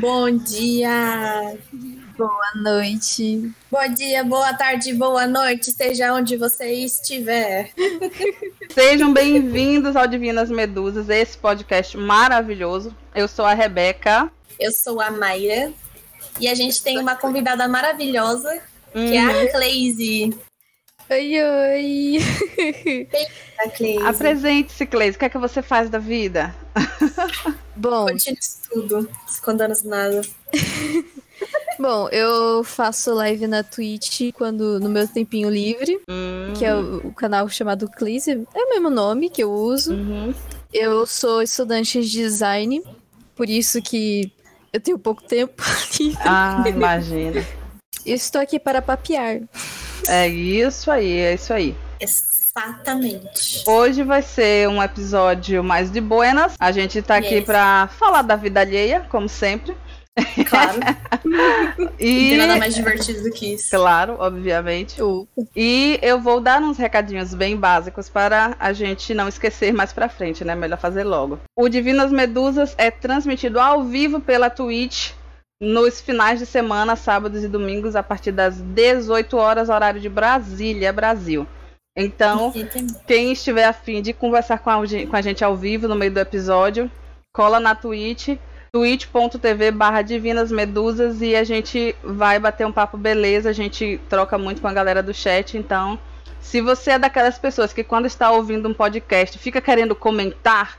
Bom dia. Boa noite. Bom dia, boa tarde, boa noite, seja onde você estiver. Sejam bem-vindos ao Divinas Medusas, esse podcast maravilhoso. Eu sou a Rebeca. Eu sou a Mayra. E a gente tem uma convidada maravilhosa, que é a Uhum. Oi, oi. Apresente-se, Cleise. O que é que você faz da vida? Bom, Continue tudo, escondendo nada. bom, eu faço live na Twitch quando no meu tempinho livre, Hum, que é o, o canal chamado Cleise. É o mesmo nome que eu uso. uhum. Eu sou estudante de design, por isso que eu tenho pouco tempo livre. Ah, imagina. Eu estou aqui para papear. É isso aí, é isso aí. Exatamente. Hoje vai ser um episódio mais de buenas. A gente tá aqui Yes. pra falar da vida alheia, como sempre. Claro. E nada mais divertido do que isso. Claro, obviamente. Opa. E eu vou dar uns recadinhos bem básicos para a gente não esquecer mais pra frente, né? Melhor fazer logo. O Divinas Medusas é transmitido ao vivo pela Twitch nos finais de semana, sábados e domingos, a partir das 18 horas, horário de Brasília, Brasil. Então, quem estiver afim de conversar com a, com a gente ao vivo no meio do episódio, cola na Twitch, twitch.tv barra Divinas Medusas e a gente vai bater um papo beleza, a gente troca muito com a galera do chat, então se você é daquelas pessoas que quando está ouvindo um podcast fica querendo comentar,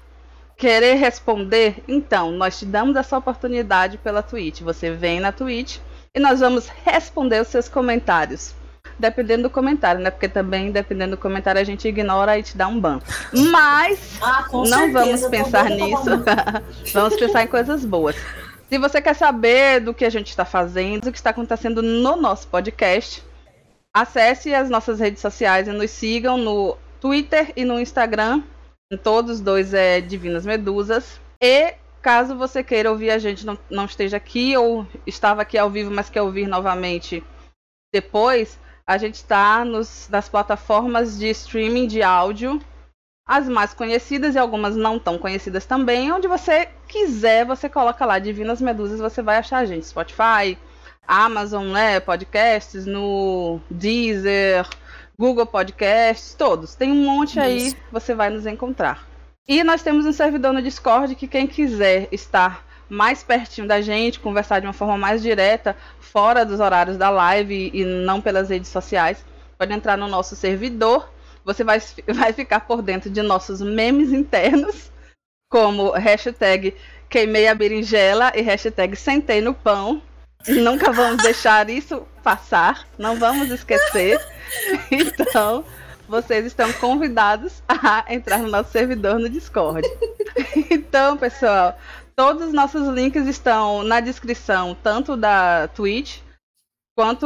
querer responder, então nós te damos essa oportunidade pela Twitch. Você vem na Twitch e nós vamos responder os seus comentários. Dependendo do comentário, né? Porque também, dependendo do comentário, a gente ignora e te dá um ban. Mas Ah, não certeza, vamos pensar nisso. vamos pensar em coisas boas. Se você quer saber do que a gente está fazendo, o que está acontecendo no nosso podcast, acesse as nossas redes sociais e nos sigam no Twitter e no Instagram. Todos os dois é Divinas Medusas. E caso você queira ouvir a gente não, não esteja aqui ou estava aqui ao vivo, mas quer ouvir novamente depois, a gente está nas plataformas de streaming de áudio as mais conhecidas e algumas não tão conhecidas também. Onde você quiser, você coloca lá Divinas Medusas, você vai achar a gente. Spotify, Amazon, né? Podcasts, no Deezer, Google Podcasts, todos. Tem um monte aí, Isso. você vai nos encontrar. E nós temos um servidor no Discord que quem quiser estar mais pertinho da gente, conversar de uma forma mais direta, fora dos horários da live e não pelas redes sociais, pode entrar no nosso servidor. Você vai, vai ficar por dentro de nossos memes internos, como hashtag queimei a berinjela e hashtag sentei no pão. Nunca vamos deixar isso passar, não vamos esquecer. Então, vocês estão convidados a entrar no nosso servidor no Discord. Então, pessoal, todos os nossos links estão na descrição, tanto da Twitch quanto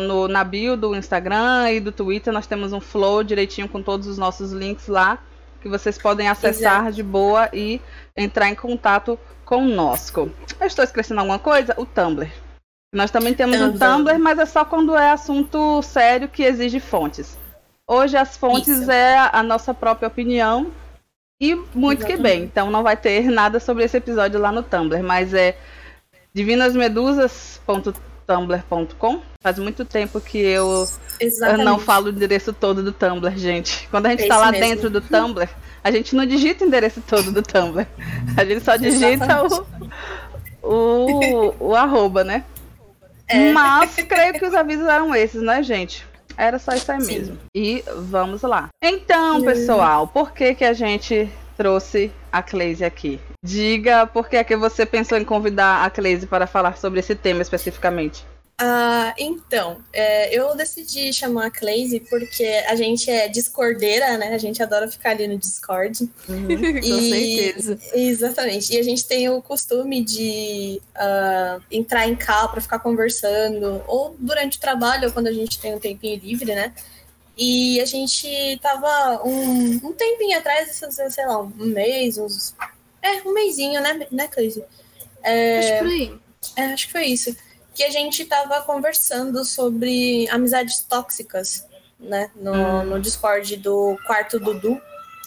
no, na bio do Instagram e do Twitter. Nós temos um flow direitinho com todos os nossos links lá, que vocês podem acessar de boa e entrar em contato conosco. Eu estou esquecendo alguma coisa? O Tumblr. Nós também temos um Tumblr. Mas é só quando é assunto sério que exige fontes. Hoje as fontes Isso. é a, nossa própria opinião e muito que bem. Exatamente. Então não vai ter nada sobre esse episódio lá no Tumblr, mas é divinasmedusas.tumblr.com. Faz muito tempo que eu, eu Exatamente. não falo o endereço todo do Tumblr, gente. Quando a gente É tá isso lá mesmo. dentro do Tumblr, a gente não digita o endereço todo do Tumblr. A gente só digita o, o, o arroba, né? É. Mas creio que os avisos eram esses, né, gente? Era só isso aí Sim. mesmo. E vamos lá. Então, pessoal, por que que a gente trouxe a Cleise aqui? Diga por que é que você pensou em convidar a Cleise para falar sobre esse tema especificamente. Ah, então, é, eu decidi chamar a Cleise porque a gente é discordeira, né? A gente adora ficar ali no Discord. Com E- certeza. Exatamente. E a gente tem o costume de ah, entrar em cal para ficar conversando, ou durante o trabalho, ou quando a gente tem um tempinho livre, né? E a gente tava um, um tempinho atrás, sei lá, um mês, uns. É, um mêsinho, né, né, aí. É, acho que foi isso. Que a gente tava conversando sobre amizades tóxicas, né? No, no Discord do quarto Dudu.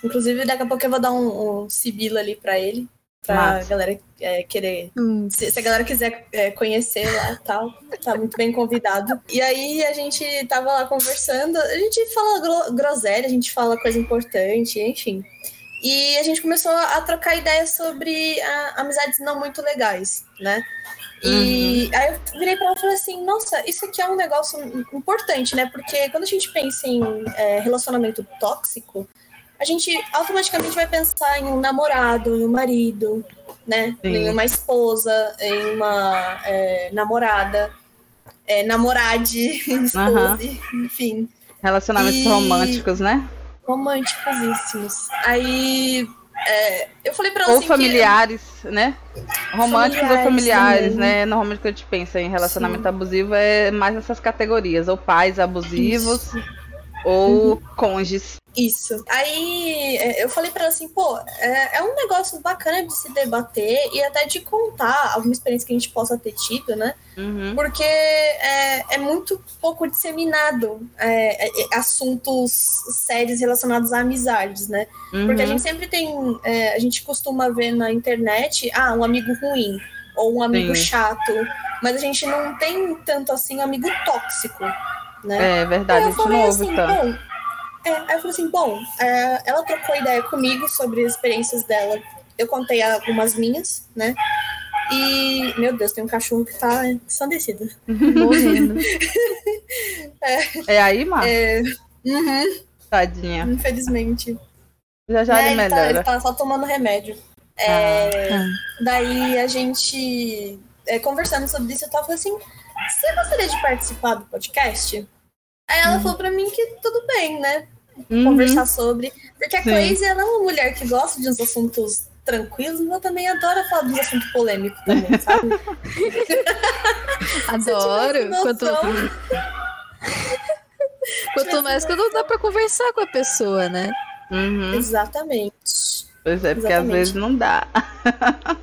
Inclusive, daqui a pouco eu vou dar um, um sibilo ali pra ele. Pra Massa. galera é, querer. Hum, Se, se a galera quiser é, conhecer lá e tal, tá muito bem convidado. E aí a gente tava lá conversando, a gente fala gro- groselha, a gente fala coisa importante, enfim. E a gente começou a trocar ideias sobre ah, amizades não muito legais, né? E aí eu virei pra ela e falei assim, nossa, isso aqui é um negócio importante, né? Porque quando a gente pensa em é, relacionamento tóxico, a gente automaticamente vai pensar em um namorado, em um marido, né? Sim. Em uma esposa, em uma é, namorada, é, namorade, esposa, enfim Relacionamentos E- românticos, né? românticosíssimos. Aí é, eu falei pra ela Ou assim que- familiares, né? Românticos ou Familiares familiares, também. né? Normalmente quando a gente pensa em relacionamento abusivo é mais nessas categorias, ou pais abusivos, ou Uhum. cônjuges. Isso. Aí é, eu falei pra ela assim, pô, é, é um negócio bacana de se debater e até de contar alguma experiência que a gente possa ter tido, né? Uhum. Porque é, é muito pouco disseminado é, é, assuntos sérios relacionados a amizades, né? Porque a Uhum. gente sempre tem. é, a gente costuma ver na internet, ah, um amigo ruim ou um amigo Sim. chato. Mas a gente não tem tanto assim um amigo tóxico, né? É verdade, a gente ouve assim, tanto. bom. É, aí eu falei assim, bom, é, ela trocou ideia comigo sobre as experiências dela. Eu contei algumas minhas, né? E, meu Deus, tem um cachorro que tá ensandecido. morrendo. É aí, Mar? É, uhum, Tadinha. infelizmente. Já já É, ele ele, tá, ele tá só tomando remédio. É, Ah. Daí a gente, é, conversando sobre isso, eu tava assim: você gostaria de participar do podcast? Aí ela falou pra mim que tudo bem, né? Uhum. Conversar sobre. Porque a Sim. Crazy ela é uma mulher que gosta de uns assuntos tranquilos, mas também adora falar de uns assuntos polêmicos também, sabe? Adoro. Quanto, quanto mais quando dá pra conversar com a pessoa, né? Uhum. Exatamente. Pois é, porque às Exatamente. vezes não dá.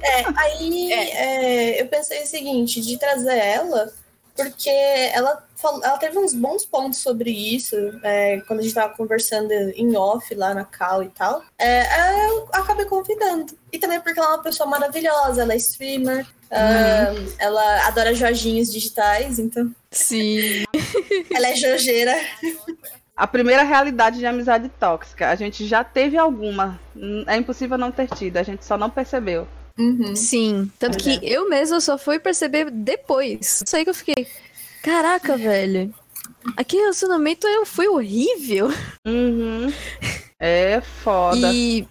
É, aí é, eu pensei o seguinte, de trazer ela, porque ela, falou, ela teve uns bons pontos sobre isso, é, quando a gente tava conversando em off lá na Cal e tal. É, eu acabei convidando. E também porque ela é uma pessoa maravilhosa, ela é streamer, ah, ela adora joguinhos digitais, então Sim. ela é jojeira. A primeira realidade de amizade tóxica, a gente já teve alguma. É impossível não ter tido, a gente só não percebeu. Uhum. Sim. Tanto Pois que eu mesma só fui perceber depois. Isso aí que eu fiquei. Caraca, velho. Aquele relacionamento eu- foi horrível. Uhum. É foda. E.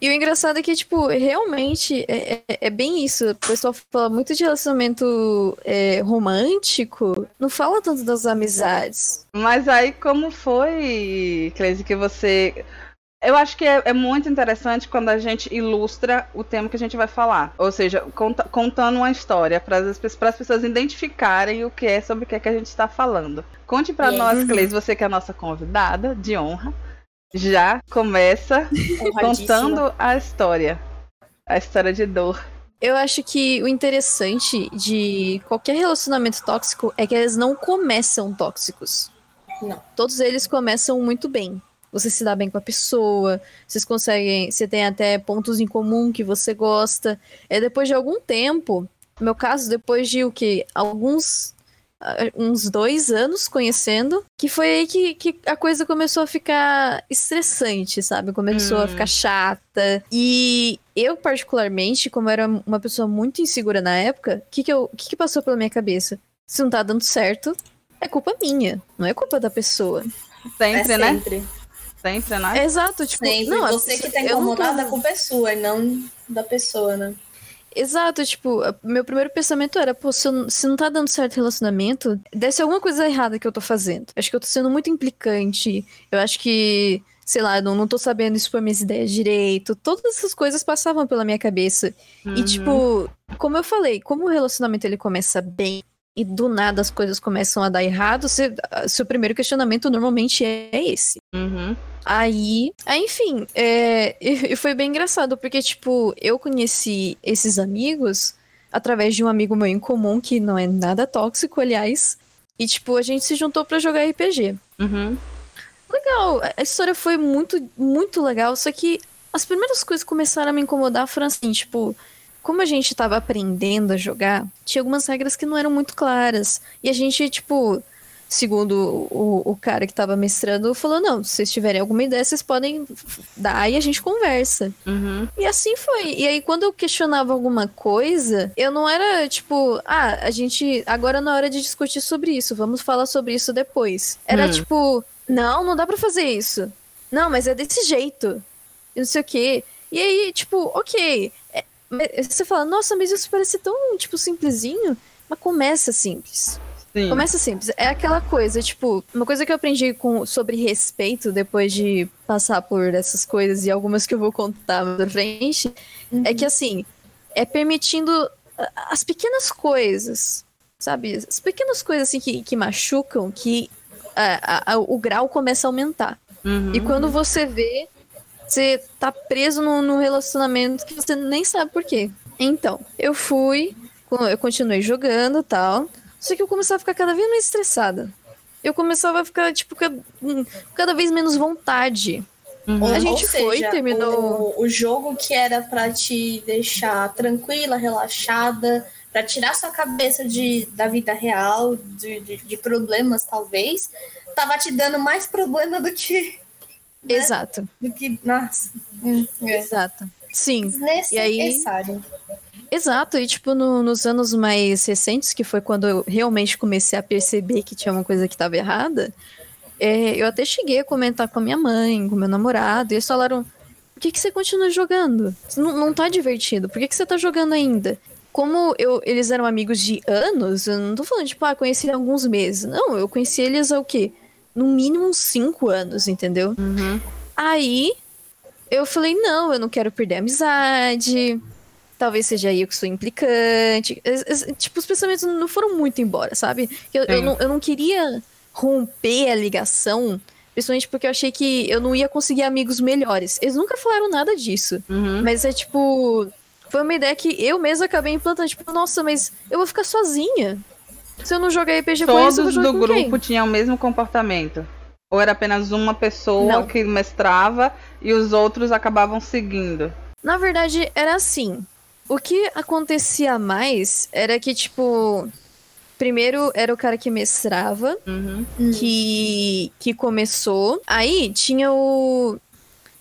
E o engraçado é que, tipo, realmente é, é- é bem isso. O pessoal fala muito de relacionamento é, romântico, não fala tanto das amizades. Mas aí, como foi, Cleise, que você. Eu acho que é, é muito interessante quando a gente ilustra o tema que a gente vai falar. Ou seja, conta- contando uma história para as pessoas identificarem o que é sobre o que, é que a gente está falando. Conte para Yes. nós. Cleise, você que é a nossa convidada de honra. Já começa contando a história. A história de dor. Eu acho que o interessante de qualquer relacionamento tóxico é que eles não começam tóxicos. Não. Todos eles começam muito bem. Você se dá bem com a pessoa, vocês conseguem, você tem até pontos em comum que você gosta. É depois de algum tempo, no meu caso, depois de o que? Alguns. ah, uns dois anos conhecendo, que foi aí que, que a coisa começou a ficar estressante, sabe? Começou a Hum. ficar chata. E eu, particularmente, como era uma pessoa muito insegura na época, o que, que, eu- que, que passou pela minha cabeça? Se não tá dando certo, é culpa minha, não é culpa da pessoa. Sempre, é né? Sempre. Né? Exato, tipo, Sempre. não, Você que pessoa- tá não tô- incomodada, a culpa é sua, e não da pessoa, né? Exato, tipo, meu primeiro pensamento era, pô, se, eu não- se não tá dando certo o relacionamento, deve ser alguma coisa errada que eu tô fazendo. Acho que eu tô sendo muito implicante, eu acho que, sei lá, eu não, não tô sabendo expor minhas ideias direito, todas essas coisas passavam pela minha cabeça. E, Uhum. tipo, como eu falei, como o relacionamento ele começa bem e do nada as coisas começam a dar errado, você- seu primeiro questionamento normalmente é esse. Uhum. Aí, aí, enfim, é, e, e foi bem engraçado, porque, tipo, eu conheci esses amigos através de um amigo meu em comum, que não é nada tóxico, aliás, e, tipo, a gente se juntou pra jogar RPG. Uhum. Legal, a história foi muito, muito legal, só que as primeiras coisas que começaram a me incomodar foram assim, tipo, como a gente tava aprendendo a jogar, tinha algumas regras que não eram muito claras. E a gente, tipo, segundo o, o cara que tava mestrando, falou: não, se vocês tiverem alguma ideia, vocês podem dar e a gente conversa. Uhum. E assim foi. E aí, quando eu questionava alguma coisa, eu não era tipo, ah, a gente. Agora na hora de discutir sobre isso, vamos falar sobre isso depois. Era Hum. tipo, não, não dá pra fazer isso. Não, mas é desse jeito. E não sei o quê. E aí, tipo, ok. É, você fala, nossa, mas isso parece tão, tipo, simplesinho. Mas começa simples. Sim. Começa simples. É aquela coisa, tipo, uma coisa que eu aprendi com, sobre respeito depois de passar por essas coisas e algumas que eu vou contar mais pra frente, é que assim, é permitindo as pequenas coisas, sabe? As pequenas coisas assim que, que machucam, que a- a- a- o grau começa a aumentar. Uhum. E quando você vê, você tá preso num, num relacionamento que você nem sabe por quê. Então, eu fui, eu continuei jogando e tal. Só que eu começava a ficar cada vez mais estressada. Eu começava a ficar, tipo, ca- hum, cada vez menos vontade. Uhum. A gente foi, terminou- O, o jogo que era pra te deixar tranquila, relaxada, pra tirar sua cabeça de, da vida real, de, de, de problemas, talvez, tava te dando mais problema do que. Né? Exato, Do que. Nossa. Hum, é. exato. Sim, Desnecessário. exato. E, tipo, no- nos anos mais recentes, que foi quando eu realmente comecei a perceber que tinha uma coisa que estava errada, é, eu até cheguei a comentar com a minha mãe, com meu namorado, e eles falaram: por que, que você continua jogando? Não, não tá divertido, por que, que você tá jogando ainda? Como eu, eles eram amigos de anos, eu não tô falando, tipo, ah, conheci há alguns meses. Não, eu conheci eles há o quê? No mínimo uns cinco anos, entendeu? Uhum. Aí eu falei, não, eu não quero perder a amizade. Talvez seja eu que sou implicante. Tipo, os pensamentos não foram muito embora, sabe? Eu, eu, não, eu não queria romper a ligação, principalmente porque eu achei que eu não ia conseguir amigos melhores. Eles nunca falaram nada disso. Uhum. Mas é tipo. Foi uma ideia que eu mesma acabei implantando. Tipo, nossa, mas eu vou ficar sozinha. Se eu não jogar RPG com eles, Todos do com quem? grupo tinham o mesmo comportamento? Ou era apenas uma pessoa Não. que mestrava e os outros acabavam seguindo? Na verdade, era assim. O que acontecia mais era que, tipo. Primeiro era o cara que mestrava, Uhum. que, que começou. Aí tinha o.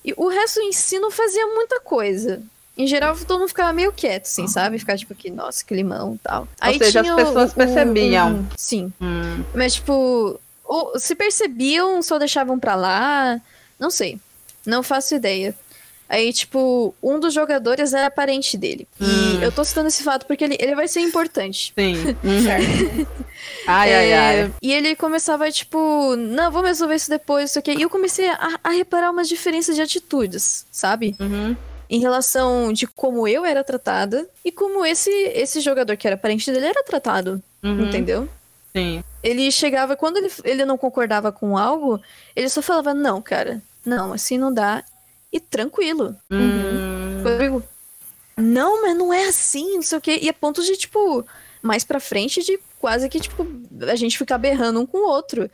E o resto em si não fazia muita coisa. Em geral, todo mundo ficava meio quieto, assim, sabe? Ficava tipo aqui, nossa, que limão e tal. Aí seja, as pessoas percebiam. o- sim. Hum. Mas, tipo, ou se percebiam, só deixavam pra lá. Não sei. Não faço ideia. Aí, tipo, um dos jogadores era parente dele. E Hum. eu tô citando esse fato porque ele, ele vai ser importante. Sim. Uhum. Ai, ai, É, ai. E ele começava, tipo, não, vamos resolver isso depois, isso aqui. E eu comecei a, a reparar umas diferenças de atitudes, sabe? Uhum. Em relação de como eu era tratada e como esse, esse jogador que era parente dele era tratado, Uhum. entendeu? Sim. Ele chegava, quando ele, ele não concordava com algo, ele só falava, não, cara, não, assim não dá. E tranquilo. Hum. Eu digo, não, mas não é assim, não sei o quê. E a ponto de, tipo, mais pra frente, de quase que, tipo, a gente ficar berrando um com o outro.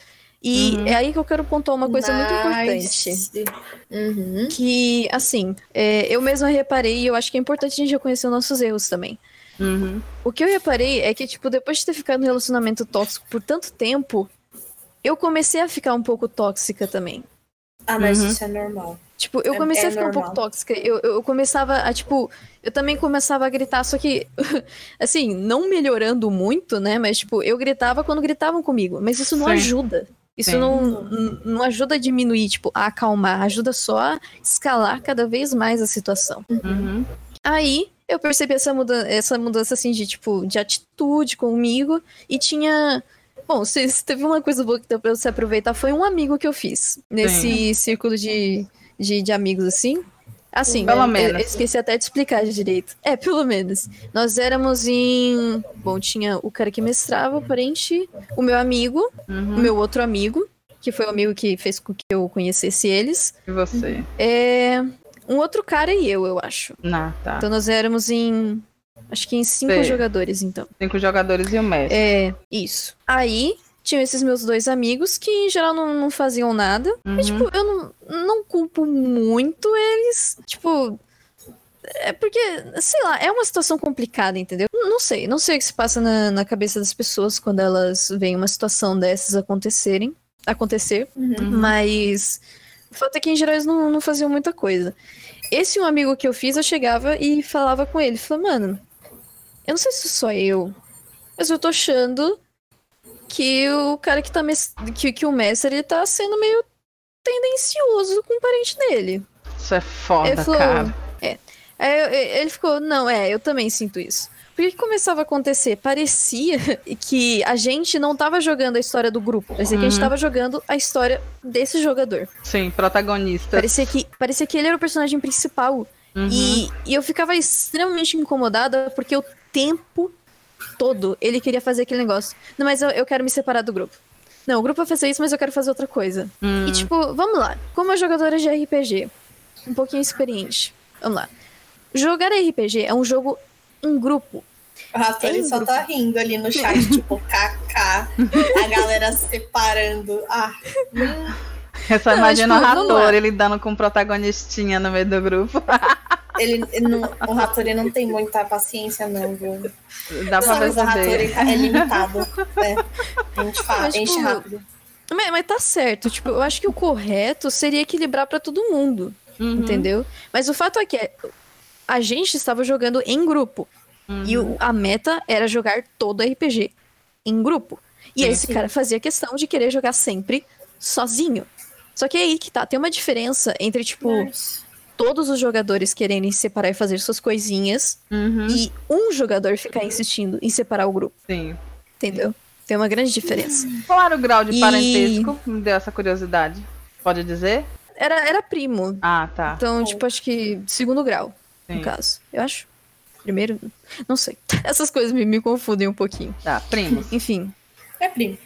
E Uhum. é aí que eu quero pontuar uma coisa muito importante. Nice. Uhum. Que, assim, é, eu mesma reparei, e eu acho que é importante a gente reconhecer os nossos erros também. Uhum. O que eu reparei é que, tipo, depois de ter ficado num relacionamento tóxico por tanto tempo, eu comecei a ficar um pouco tóxica também. Ah, mas Uhum. isso é normal. Tipo, eu É- comecei é a ficar um pouco normal. tóxica. Eu, eu começava a, tipo, eu também começava a gritar, só que, assim, não melhorando muito, né? Mas, tipo, eu gritava quando gritavam comigo. Mas isso não Sim. ajuda. Isso Sim. não, não ajuda a diminuir, tipo, a acalmar. Ajuda só a escalar cada vez mais a situação. Uhum. Aí eu percebi essa mudança, essa mudança assim de tipo de atitude comigo e tinha Bom, se, se teve uma coisa boa que deu pra você aproveitar, foi um amigo que eu fiz nesse círculo de, de, de amigos, assim. Assim, Pelo eu- menos. Eu, esqueci até de explicar direito. É, pelo menos. Nós éramos em. Bom, tinha o cara que mestrava, o parente, o meu amigo, o Uhum. meu outro amigo, que foi o amigo que fez com que eu conhecesse eles. E você? É. Um outro cara e eu, eu acho. Não, tá. Então nós éramos em. Acho que em cinco Sei. jogadores, então. Cinco jogadores e o mestre. É, isso. Aí tinham esses meus dois amigos que, em geral, não, não faziam nada. Uhum. E, tipo, eu não, não culpo muito eles. Tipo. É porque, sei lá, é uma situação complicada, entendeu? Não sei, não sei o que se passa na, na cabeça das pessoas quando elas veem uma situação dessas acontecerem. Acontecer. Uhum. Mas. O fato é que, em geral, eles não, não faziam muita coisa. Esse um amigo que eu fiz, eu chegava e falava com ele. Falava, mano, eu não sei se sou eu, mas eu tô achando que o cara que tá. Que, que o mestre ele tá sendo meio tendencioso com o parente dele. Isso é foda, falou, cara. Eu- ele ficou, não, é, eu também sinto isso. Porque que começava a acontecer? Parecia que a gente não tava jogando a história do grupo. Parecia que a gente Uhum. tava jogando a história desse jogador. Sim, protagonista. Parecia que, parecia que ele era o personagem principal. Uhum. E, e eu ficava extremamente incomodada porque o tempo todo ele queria fazer aquele negócio. Não, mas eu, eu quero me separar do grupo. Não, o grupo vai fazer isso, mas eu quero fazer outra coisa. Hum. E tipo, vamos lá. Como jogadora de RPG, um pouquinho experiente. Vamos lá. Jogar RPG é um jogo em grupo. O Rator ele só tá rindo ali no chat, tipo, KK. A galera se separando. Ah, hum, Eu só imagino tipo, o Rator, lá. ele dando com protagonistinha no meio do grupo. ele, ele não, o ele não tem muita paciência, não, viu? Dá pra Mas o ele é limitado. É. A gente fala, Mas, enche tipo, rápido. Mas, mas tá certo. Tipo, eu acho que o correto seria equilibrar pra todo mundo. Uhum. Entendeu? Mas o fato é que a gente estava jogando em grupo. Uhum. E o- a meta era jogar todo RPG em grupo. E Sim. esse cara fazia questão de querer jogar sempre sozinho. Só que é aí que tá, tem uma diferença entre, tipo, Mas- todos os jogadores quererem se separar e fazer suas coisinhas Uhum. e um jogador ficar insistindo em separar o grupo, Sim. entendeu? Tem uma grande diferença. Qual era o grau de E- parentesco? Me deu essa curiosidade. Pode dizer? Era, era primo. Ah, tá. Então, tipo, acho que segundo grau, Sim. no caso. Eu acho. Primeiro? Não sei. Essas coisas me, me confundem um pouquinho. Tá, primos. Enfim. É primo.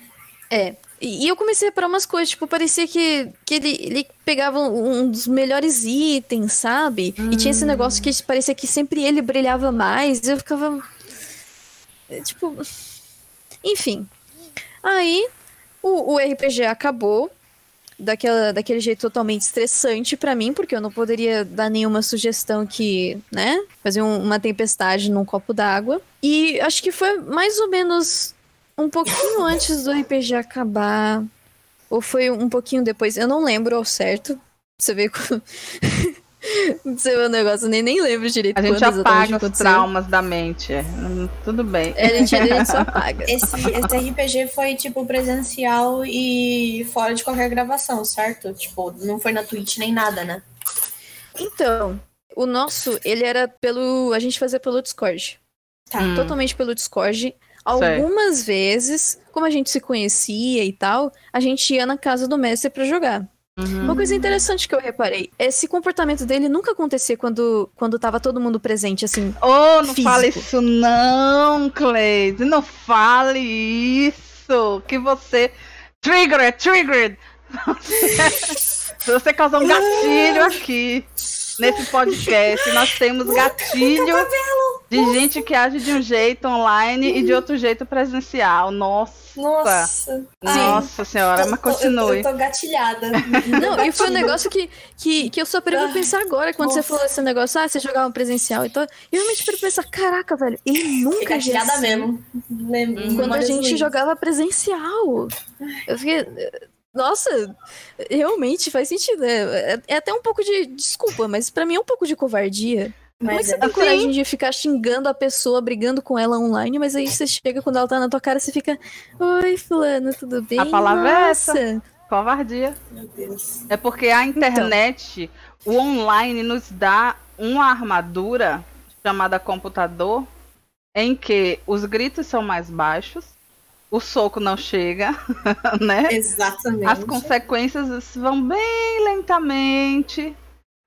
É. E, eu comecei a reparar umas coisas, tipo, parecia que, que ele, ele pegava um, um dos melhores itens, sabe? E tinha esse negócio que parecia que sempre ele brilhava mais. Eu ficava. é, Tipo. Enfim. Aí o, o RPG acabou daquela, daquele jeito totalmente estressante pra mim, porque eu não poderia dar nenhuma sugestão que, né? Fazer um- uma tempestade num copo d'água. E acho que foi mais ou menos um pouquinho antes do RPG acabar. Ou foi um pouquinho depois, eu não lembro ao certo. Você vê com... Você vê o negócio, nem, nem lembro direito A gente apaga os traumas da mente. é. Tudo bem. É, a gente, a gente só apaga. Esse, esse RPG foi, tipo, presencial e fora de qualquer gravação, certo? Tipo, não foi na Twitch nem nada, né? Então, o nosso, ele era pelo. A gente fazia pelo Discord. Tá. Hum. Totalmente pelo Discord. Algumas vezes, como a gente se conhecia e tal, a gente ia na casa do mestre pra jogar. Uhum. Uma coisa interessante que eu reparei, esse comportamento dele nunca acontecia quando, quando tava todo mundo presente, assim. Oh, não físico. fale isso não, Cleide. Não fale isso. Que você... Triggered, triggered. Você causou um gatilho aqui. Nesse podcast, nós temos gatilho de gente que age de um jeito online e de outro jeito presencial. Nossa. Nossa. Nossa senhora, Tô- mas eu- continue. Eu, tô gatilhada. Não, e foi um negócio que, que, que eu só parei pra pensar agora, quando você falou esse negócio, ah, você jogava presencial e tal. E eu realmente parei pra pensar, caraca, velho, Fiquei nunca gatilhada assim mesmo. Lembro. Quando a Memórias gente ruins. jogava presencial. Eu fiquei. Nossa, realmente faz sentido. É, é- é até um pouco de. Desculpa, mas pra mim é um pouco de covardia. Como é que Mas você é. tem coragem de ficar xingando a pessoa, brigando com ela online, mas aí você chega quando ela tá na tua cara, você fica. Oi, fulano, tudo bem? A palavra é essa. Nossa." Covardia. Meu Deus. É porque a internet, o online, nos dá uma armadura chamada computador, em que os gritos são mais baixos, o soco não chega, né? Exatamente. As consequências vão bem lentamente.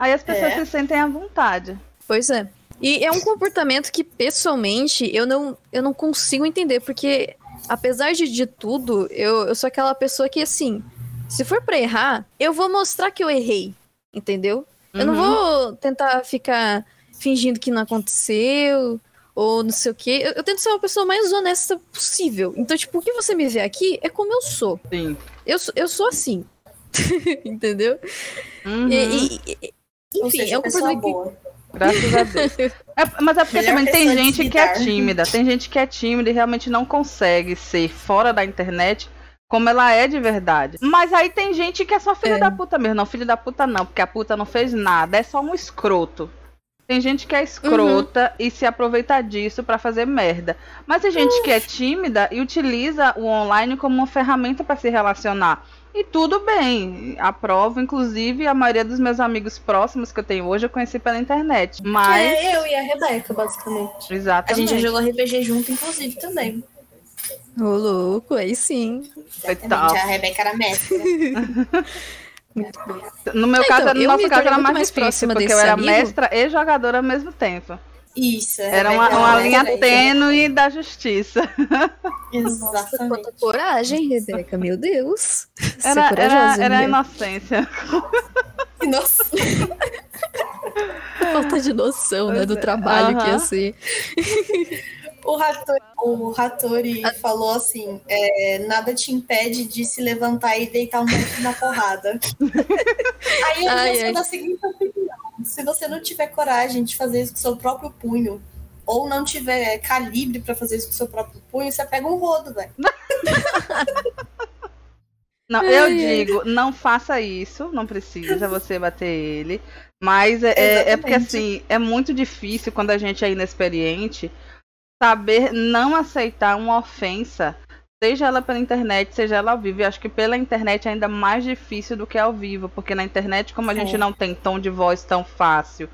Aí as pessoas É. se sentem à vontade. Pois é. E é um comportamento que, pessoalmente, eu não, eu não consigo entender, porque, apesar de, de tudo, eu, eu sou aquela pessoa que, assim, se for pra errar, eu vou mostrar que eu errei, entendeu? Eu não Uhum. vou tentar ficar fingindo que não aconteceu, ou não sei o quê. Eu, eu tento ser uma pessoa mais honesta possível. Então, tipo, o que você me vê aqui é como eu sou. Sim. Eu, sou- eu sou assim. Entendeu? Uhum. E- e- e- enfim, seja, é um pessoa comportamento que boa. Graças a Deus. É, mas é porque Melhor também tem gente que é tímida. Tem gente que é tímida e realmente não consegue ser fora da internet como ela é de verdade. Mas aí tem gente que é só filha É. da puta mesmo. Não, filho da puta não, porque a puta não fez nada. É só um escroto. Tem gente que é escrota e se aproveita disso pra fazer merda. Mas tem gente que é tímida e utiliza o online como uma ferramenta pra se relacionar. E tudo bem, aprovo. Inclusive, a maioria dos meus amigos próximos que eu tenho hoje eu conheci pela internet. Mas. É eu e a Rebeca, basicamente. A Exatamente. gente já jogou RPG junto, inclusive, também. Ô, louco, aí sim. Coitado. A Rebeca era No meu Então, caso, no nosso caso era mais mais difícil, próxima porque eu era amigo. mestra e jogadora ao mesmo tempo. Isso. a Era uma, uma mestre, linha tênue da justiça. Nossa, Exatamente. quanta coragem, Rebeca, meu Deus. É Era, era, corajosa, era inocência. Nossa. Falta de noção, né, do é. trabalho que ia ser. O Hattori, o Hattori falou assim: é, nada te impede de se levantar e deitar um monte na porrada. Aí eu Ai, ai. da seguinte opinião: se você não tiver coragem de fazer isso com seu próprio punho, ou não tiver calibre pra fazer isso com seu próprio punho, você pega um rodo, velho. Não, eu digo, não faça isso, não precisa você bater ele. Mas é, é, é porque assim, é muito difícil quando a gente é inexperiente saber não aceitar uma ofensa, seja ela pela internet, seja ela ao vivo. E acho que pela internet é ainda mais difícil do que ao vivo, porque na internet, como a gente É. não tem tom de voz tão fácil.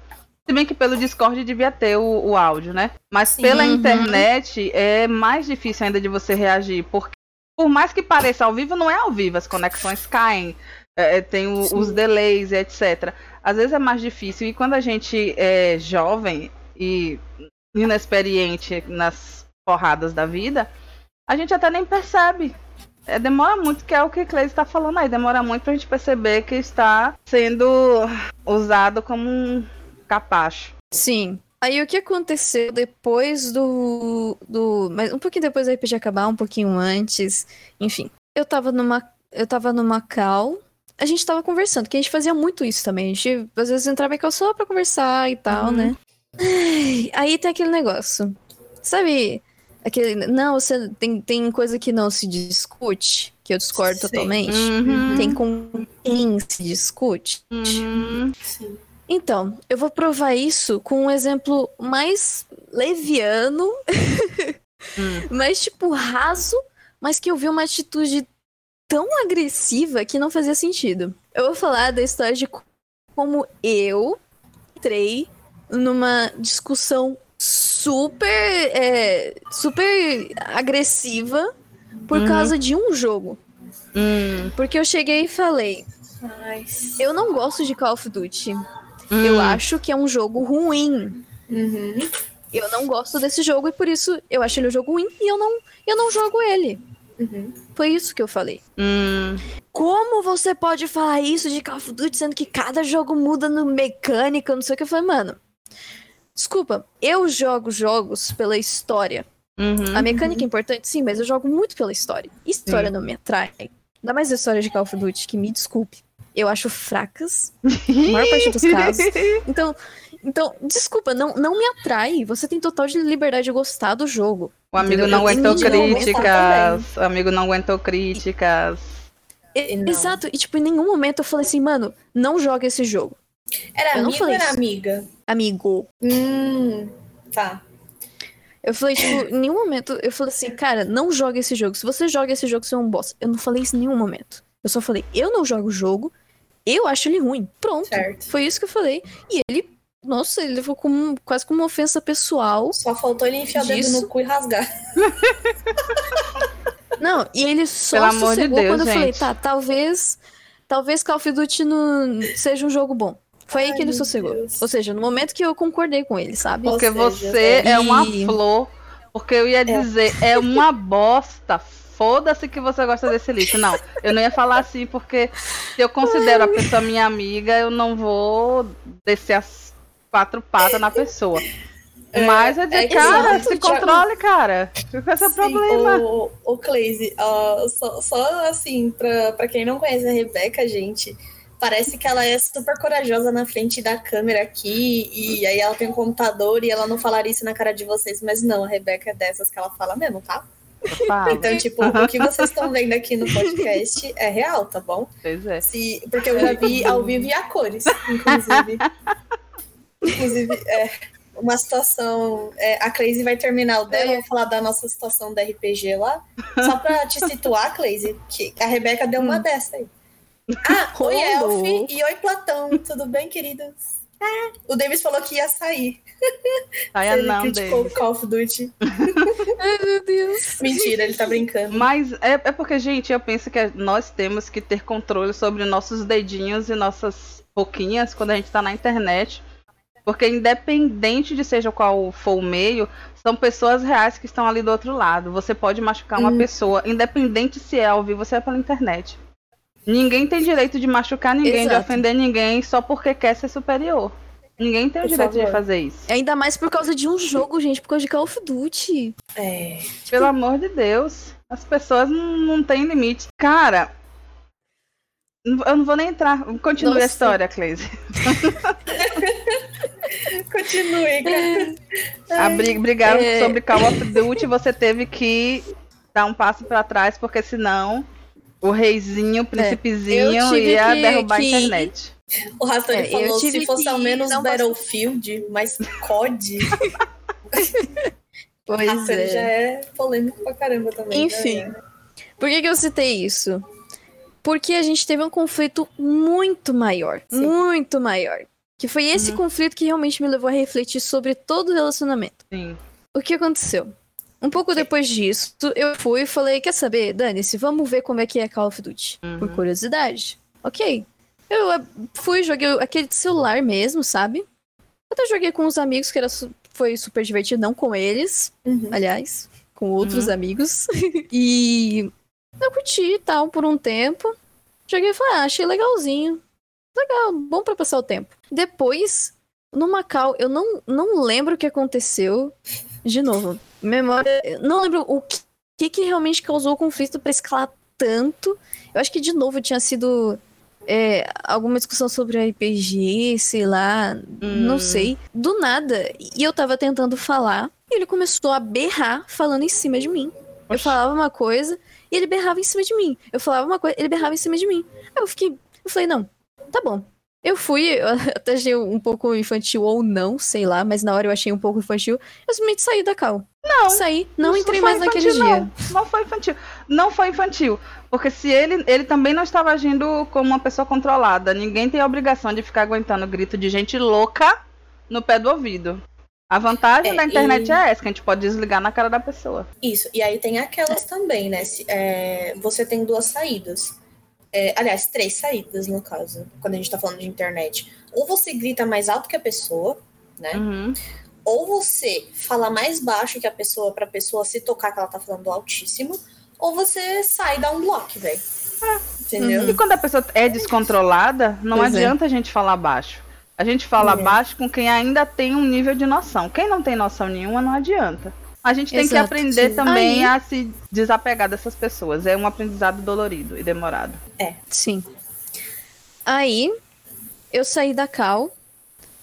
Se bem que pelo Discord devia ter o, o áudio, né? Mas Sim. pela Uhum. internet é mais difícil ainda de você reagir, porque por mais que pareça ao vivo, não é ao vivo, as conexões caem, é, é, tem o- Sim. os delays, etc. Às vezes é mais difícil, e quando a gente é jovem e inexperiente nas porradas da vida, a gente até nem percebe. É, demora muito, que é o que Cleide está falando aí, demora muito pra gente perceber que está sendo usado como um capacho. Sim. Aí o que aconteceu depois do. do mas um pouquinho depois do RPG acabar, um pouquinho antes. Enfim. Eu tava numa. Eu tava numa cal. A gente tava conversando, que a gente fazia muito isso também. A gente às vezes entrava em cal só pra conversar e tal, Uhum. né? Ai, Aí tem aquele negócio. Sabe? Aquele. Não, você tem, tem coisa que não se discute, que eu discordo Sim. totalmente. Uhum. Tem com quem se discute. Uhum. Então, eu vou provar isso com um exemplo mais leviano, Hum. mais tipo raso, mas que eu vi uma atitude tão agressiva que não fazia sentido. Eu vou falar da história de co- como eu entrei numa discussão super, é, super agressiva por Uhum. causa de um jogo. Hum. Porque eu cheguei e falei, eu não gosto de Call of Duty. Hum. Eu acho que é um jogo ruim. Uhum. Eu não gosto desse jogo e por isso eu acho ele um jogo ruim e eu não, eu não jogo ele. Uhum. Foi isso que eu falei. Hum. Como você pode falar isso de Call of Duty, sendo que cada jogo muda no mecânica, não sei o que? Eu falei, mano, desculpa, eu jogo jogos pela história. Uhum. A mecânica é importante, sim, mas eu jogo muito pela história. História não me atrai. Ainda mais a história de Call of Duty, que me desculpe. Eu acho fracas, na maior parte dos casos. Então, então desculpa, não, não me atrai. Você tem total de liberdade de gostar do jogo. O amigo Entendeu? não aguentou críticas. O amigo não aguentou críticas. E- E não. Exato, e tipo, em nenhum momento eu falei assim, mano, não joga esse jogo. Era Eu não amigo ou era isso. amiga? Amigo. Hum, tá. Eu falei, tipo, em nenhum momento eu falei assim, cara, não joga esse jogo. Se você joga esse jogo, você é um boss. Eu não falei isso em nenhum momento. Eu só falei, eu não jogo o jogo, eu acho ele ruim. Pronto. Certo. Foi isso que eu falei. E ele, nossa, ele levou como, quase como uma ofensa pessoal. Só faltou ele enfiar o dedo Disso. no cu e rasgar. Não, e ele só Pelo amor de sossegou Deus, quando eu falei, gente. tá, talvez. Talvez Call of Duty não seja um jogo bom. Foi aí que ele sossegou. Deus. Ou seja, no momento que eu concordei com ele, sabe? Porque seja, você é uma e- flor. Porque eu ia dizer, é uma bosta. Foda-se que você gosta desse lixo. Não, eu não ia falar assim, porque se eu considero a pessoa minha amiga, eu não vou descer as quatro patas na pessoa. Mas é dizer, é cara, se controle, cara. Qual é o seu problema? O, o Cleise, ó, só, só assim, pra, pra quem não conhece a Rebeca, gente, parece que ela é super corajosa na frente da câmera aqui, e aí ela tem um computador e ela não falaria isso na cara de vocês, mas não, a Rebeca é dessas que ela fala mesmo, tá? Fala. Então, tipo, o que vocês estão vendo aqui no podcast é real, tá bom? Pois é. Se, porque eu já vi ao vivo e a cores, inclusive. inclusive, é, uma situação. é, a Cleise vai terminar o dela, eu vou falar da nossa situação da RPG lá. Só pra te situar, Cleise, que a Rebeca deu uma dessa aí. Ah, oi. Elf e oi, Platão. Tudo bem, queridos? Ah, o Davis falou que ia sair. Saia ele não, criticou David. o Call of Duty. Ai, meu Deus. Mentira, ele tá brincando. Mas é, é porque, gente, eu penso que nós temos que ter controle sobre nossos dedinhos e nossas boquinhas quando a gente tá na internet. Porque independente de seja qual for o meio, são pessoas reais que estão ali do outro lado. Você pode machucar uma Hum. pessoa, independente se é ao vivo ou se é pela internet. Ninguém tem direito de machucar ninguém, de Exato. ofender ninguém só porque quer ser superior. Ninguém tem o Por direito de favor. fazer isso. Ainda mais por causa de um jogo, gente, por causa de Call of Duty. É. Pelo amor de Deus. As pessoas não, não têm limite. Cara, eu não vou nem entrar. Continue a Nossa. história, Cleise. Continue, cara. A bri- Brigaram É. sobre Call of Duty você teve que dar um passo pra trás, porque senão o reizinho, o príncipezinho Eu tive ia que- derrubar que- a internet. O Rastro É, falou se fosse ao menos um Battlefield, mas COD, Pois Rastro é. já é polêmico pra caramba também. Enfim. né? Por que, que eu citei isso? Porque a gente teve um conflito muito maior. Sim. Muito maior. Que foi esse Uhum. conflito que realmente me levou a refletir sobre todo o relacionamento. Sim. O que aconteceu? Um pouco depois disso, eu fui e falei: Quer saber, Dani-se, vamos ver como é que é Call of Duty. Por Uhum. curiosidade. Ok. Eu eh, fui, joguei aquele celular mesmo, sabe? Até joguei com os amigos, que era, foi super divertido, não com eles, Uhum. aliás, com outros Uhum. amigos. e eu curti e tal por um tempo. Joguei e falei, ah, achei legalzinho. Legal, bom pra passar o tempo. Depois, no Macau, eu não, não lembro o que aconteceu. De novo, memória. eu Não lembro o que, que, que realmente causou o conflito pra escalar tanto. Eu acho que, de novo, tinha sido é, alguma discussão sobre RPG, sei lá, não Hum. sei. Do nada. E eu tava tentando falar, e ele começou a berrar falando em cima de mim. Eu Oxi. falava uma coisa e ele berrava em cima de mim. Eu falava uma coisa, ele berrava em cima de mim. Aí eu fiquei. Eu falei, não, tá bom. Eu fui, eu até achei um pouco infantil ou não, sei lá, mas na hora eu achei um pouco infantil. Eu simplesmente saí da cal. Não. Saí, não Isso entrei mais naquele infantil, dia. Não. não foi infantil. Não foi infantil. Porque se ele, ele também não estava agindo como uma pessoa controlada. Ninguém tem a obrigação de ficar aguentando grito de gente louca no pé do ouvido. A vantagem É, da internet e- é essa, que a gente pode desligar na cara da pessoa. Isso, e aí tem aquelas também, né? Se- é, você tem duas saídas. É, aliás, três saídas, no caso, quando a gente tá falando de internet. Ou você grita mais alto que a pessoa, né? Uhum. Ou você fala mais baixo que a pessoa pra pessoa se tocar que ela tá falando altíssimo. Ou você sai e dá um bloco, velho. Entendeu? E quando a pessoa é descontrolada, não Pois é. adianta a gente falar baixo. A gente fala É. baixo com quem ainda tem um nível de noção. Quem não tem noção nenhuma, não adianta. A gente tem que Exato, aprender sim. também Aí- a se desapegar dessas pessoas. É um aprendizado dolorido e demorado. Sim. Aí, eu saí da cal.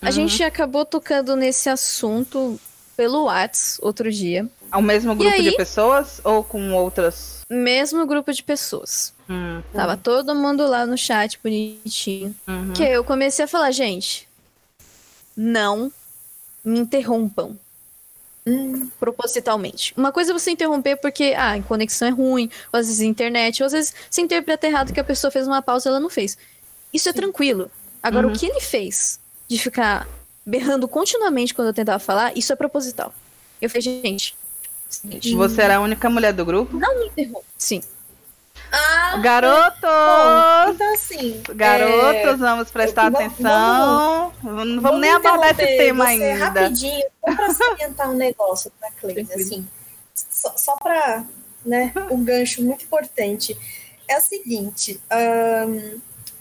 A Uhum. gente acabou tocando nesse assunto pelo Whats outro dia. Ao mesmo grupo aí? de pessoas ou com outras? Mesmo grupo de pessoas. Hum, Tava todo mundo lá no chat bonitinho. uhum. Que aí eu comecei a falar, gente, não me interrompam Hum, propositalmente. Uma coisa é você interromper porque, ah, a conexão é ruim, ou às vezes a internet, ou às vezes você interpreta errado que a pessoa fez uma pausa e ela não fez. Isso é tranquilo. Agora, Uhum. o que ele fez de ficar berrando continuamente quando eu tentava falar, isso é proposital. Eu falei, gente, seguinte, Você era a única mulher do grupo? não me interrompa. Sim. Ah, bom, Garotos! então assim. Garotos, vamos prestar vamos- atenção. Não vamos, nem me abordar esse tema você ainda. Rapidinho, só pra salientar um negócio pra Cleide, assim. Só, só pra, né, um gancho muito importante. É o seguinte, ahn,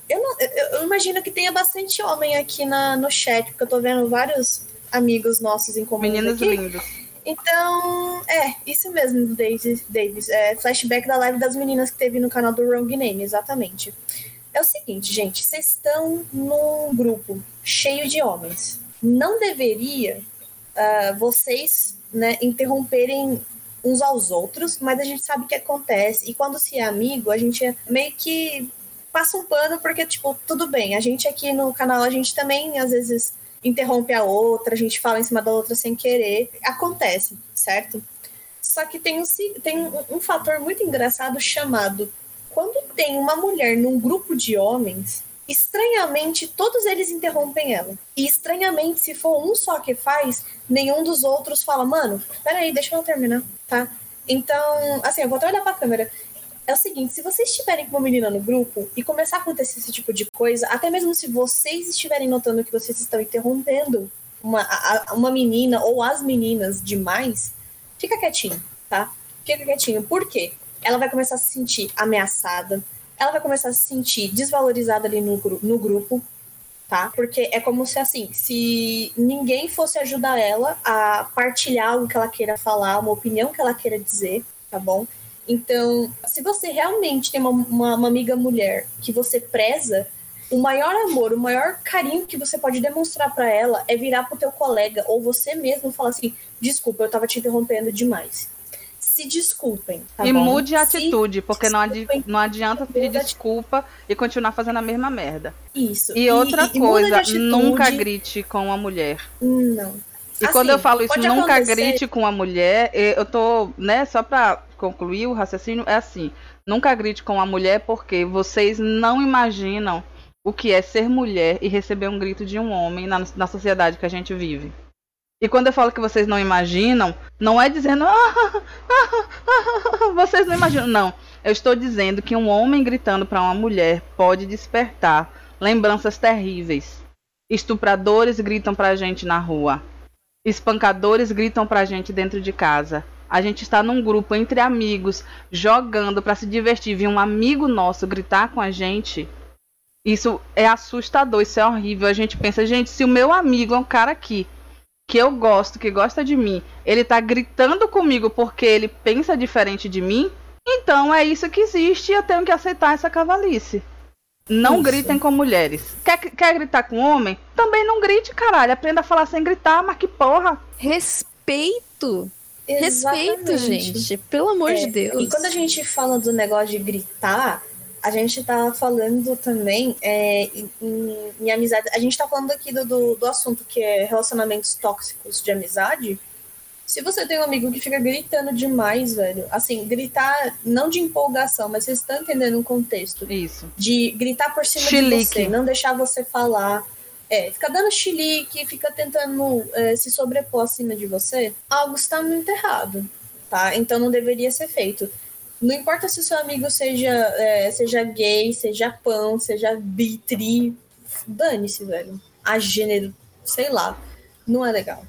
eu, não- eu- imagino que tenha bastante homem aqui na, no chat, porque eu tô vendo vários amigos nossos em comum. Meninos aqui. lindos. Então, é, isso mesmo, Davis. É, flashback da live das meninas que teve no canal do Wrong Name, exatamente. É o seguinte, gente, vocês estão num grupo cheio de homens. Não deveria uh, vocês né, interromperem uns aos outros, mas a gente sabe o que acontece. E quando se é amigo, a gente é meio que passa um pano, porque, tipo, tudo bem. A gente aqui no canal, a gente também, às vezes interrompe a outra, a gente fala em cima da outra sem querer. Acontece, certo? Só que tem um, tem um, um fator muito engraçado chamado quando tem uma mulher num grupo de homens, estranhamente todos eles interrompem ela. E estranhamente, se for um só que faz, nenhum dos outros fala, mano, peraí, deixa eu terminar, tá? Então, assim, eu vou até olhar pra câmera é o seguinte: se vocês estiverem com uma menina no grupo e começar a acontecer esse tipo de coisa, até mesmo se vocês estiverem notando que vocês estão interrompendo uma, a, uma menina ou as meninas demais, fica quietinho, tá? Fica quietinho. Por quê? Ela vai começar a se sentir ameaçada, ela vai começar a se sentir desvalorizada ali no, no grupo, tá? Porque é como se assim, se ninguém fosse ajudar ela a partilhar algo que ela queira falar, uma opinião que ela queira dizer, tá bom? Então, se você realmente tem uma, uma, uma amiga mulher que você preza, o maior amor, o maior carinho que você pode demonstrar para ela é virar pro teu colega ou você mesmo falar assim: desculpa, eu tava te interrompendo demais. Se desculpem. Tá e bom? mude a atitude, porque não, adi não adianta pedir desculpa e continuar fazendo a mesma merda. Isso. E, e outra e, coisa, nunca grite com a mulher. Não. E assim, quando eu falo isso, nunca acontecer... grite com a mulher, eu tô, né, só pra concluir o raciocínio, é assim: nunca grite com a mulher porque vocês não imaginam o que é ser mulher e receber um grito de um homem na, na sociedade que a gente vive. E quando eu falo que vocês não imaginam, não é dizendo ah, ah, ah, vocês não imaginam, não. Eu estou dizendo que um homem gritando para uma mulher pode despertar lembranças terríveis. Estupradores gritam para a gente na rua. Espancadores gritam para a gente dentro de casa. A gente está num grupo entre amigos, jogando para se divertir, vir um amigo nosso gritar com a gente. Isso é assustador, isso é horrível. A gente pensa, gente, se o meu amigo é um cara aqui que eu gosto, que gosta de mim, ele tá gritando comigo porque ele pensa diferente de mim, então é isso que existe e eu tenho que aceitar essa cavalice. Não isso. gritem com mulheres. Quer, quer gritar com homem? Também não grite, caralho. Aprenda a falar sem gritar, mas que porra. Respeito. Exatamente. Respeito, gente. Pelo amor é, de Deus. E quando a gente fala do negócio de gritar, a gente tá falando também é, em, em, amizade. A gente tá falando aqui do, do, do, assunto que é relacionamentos tóxicos de amizade. Se você tem um amigo que fica gritando demais, velho, assim, gritar não de empolgação, mas vocês estão entendendo o contexto. Isso. De gritar por cima Chilique. de você, não deixar você falar é, fica dando chilique, fica tentando é, se sobrepor acima de você, algo está muito errado, tá? Então não deveria ser feito. Não importa se o seu amigo seja, é, seja gay, seja pão, seja bitri, dane-se, velho. A gênero, sei lá, não é legal,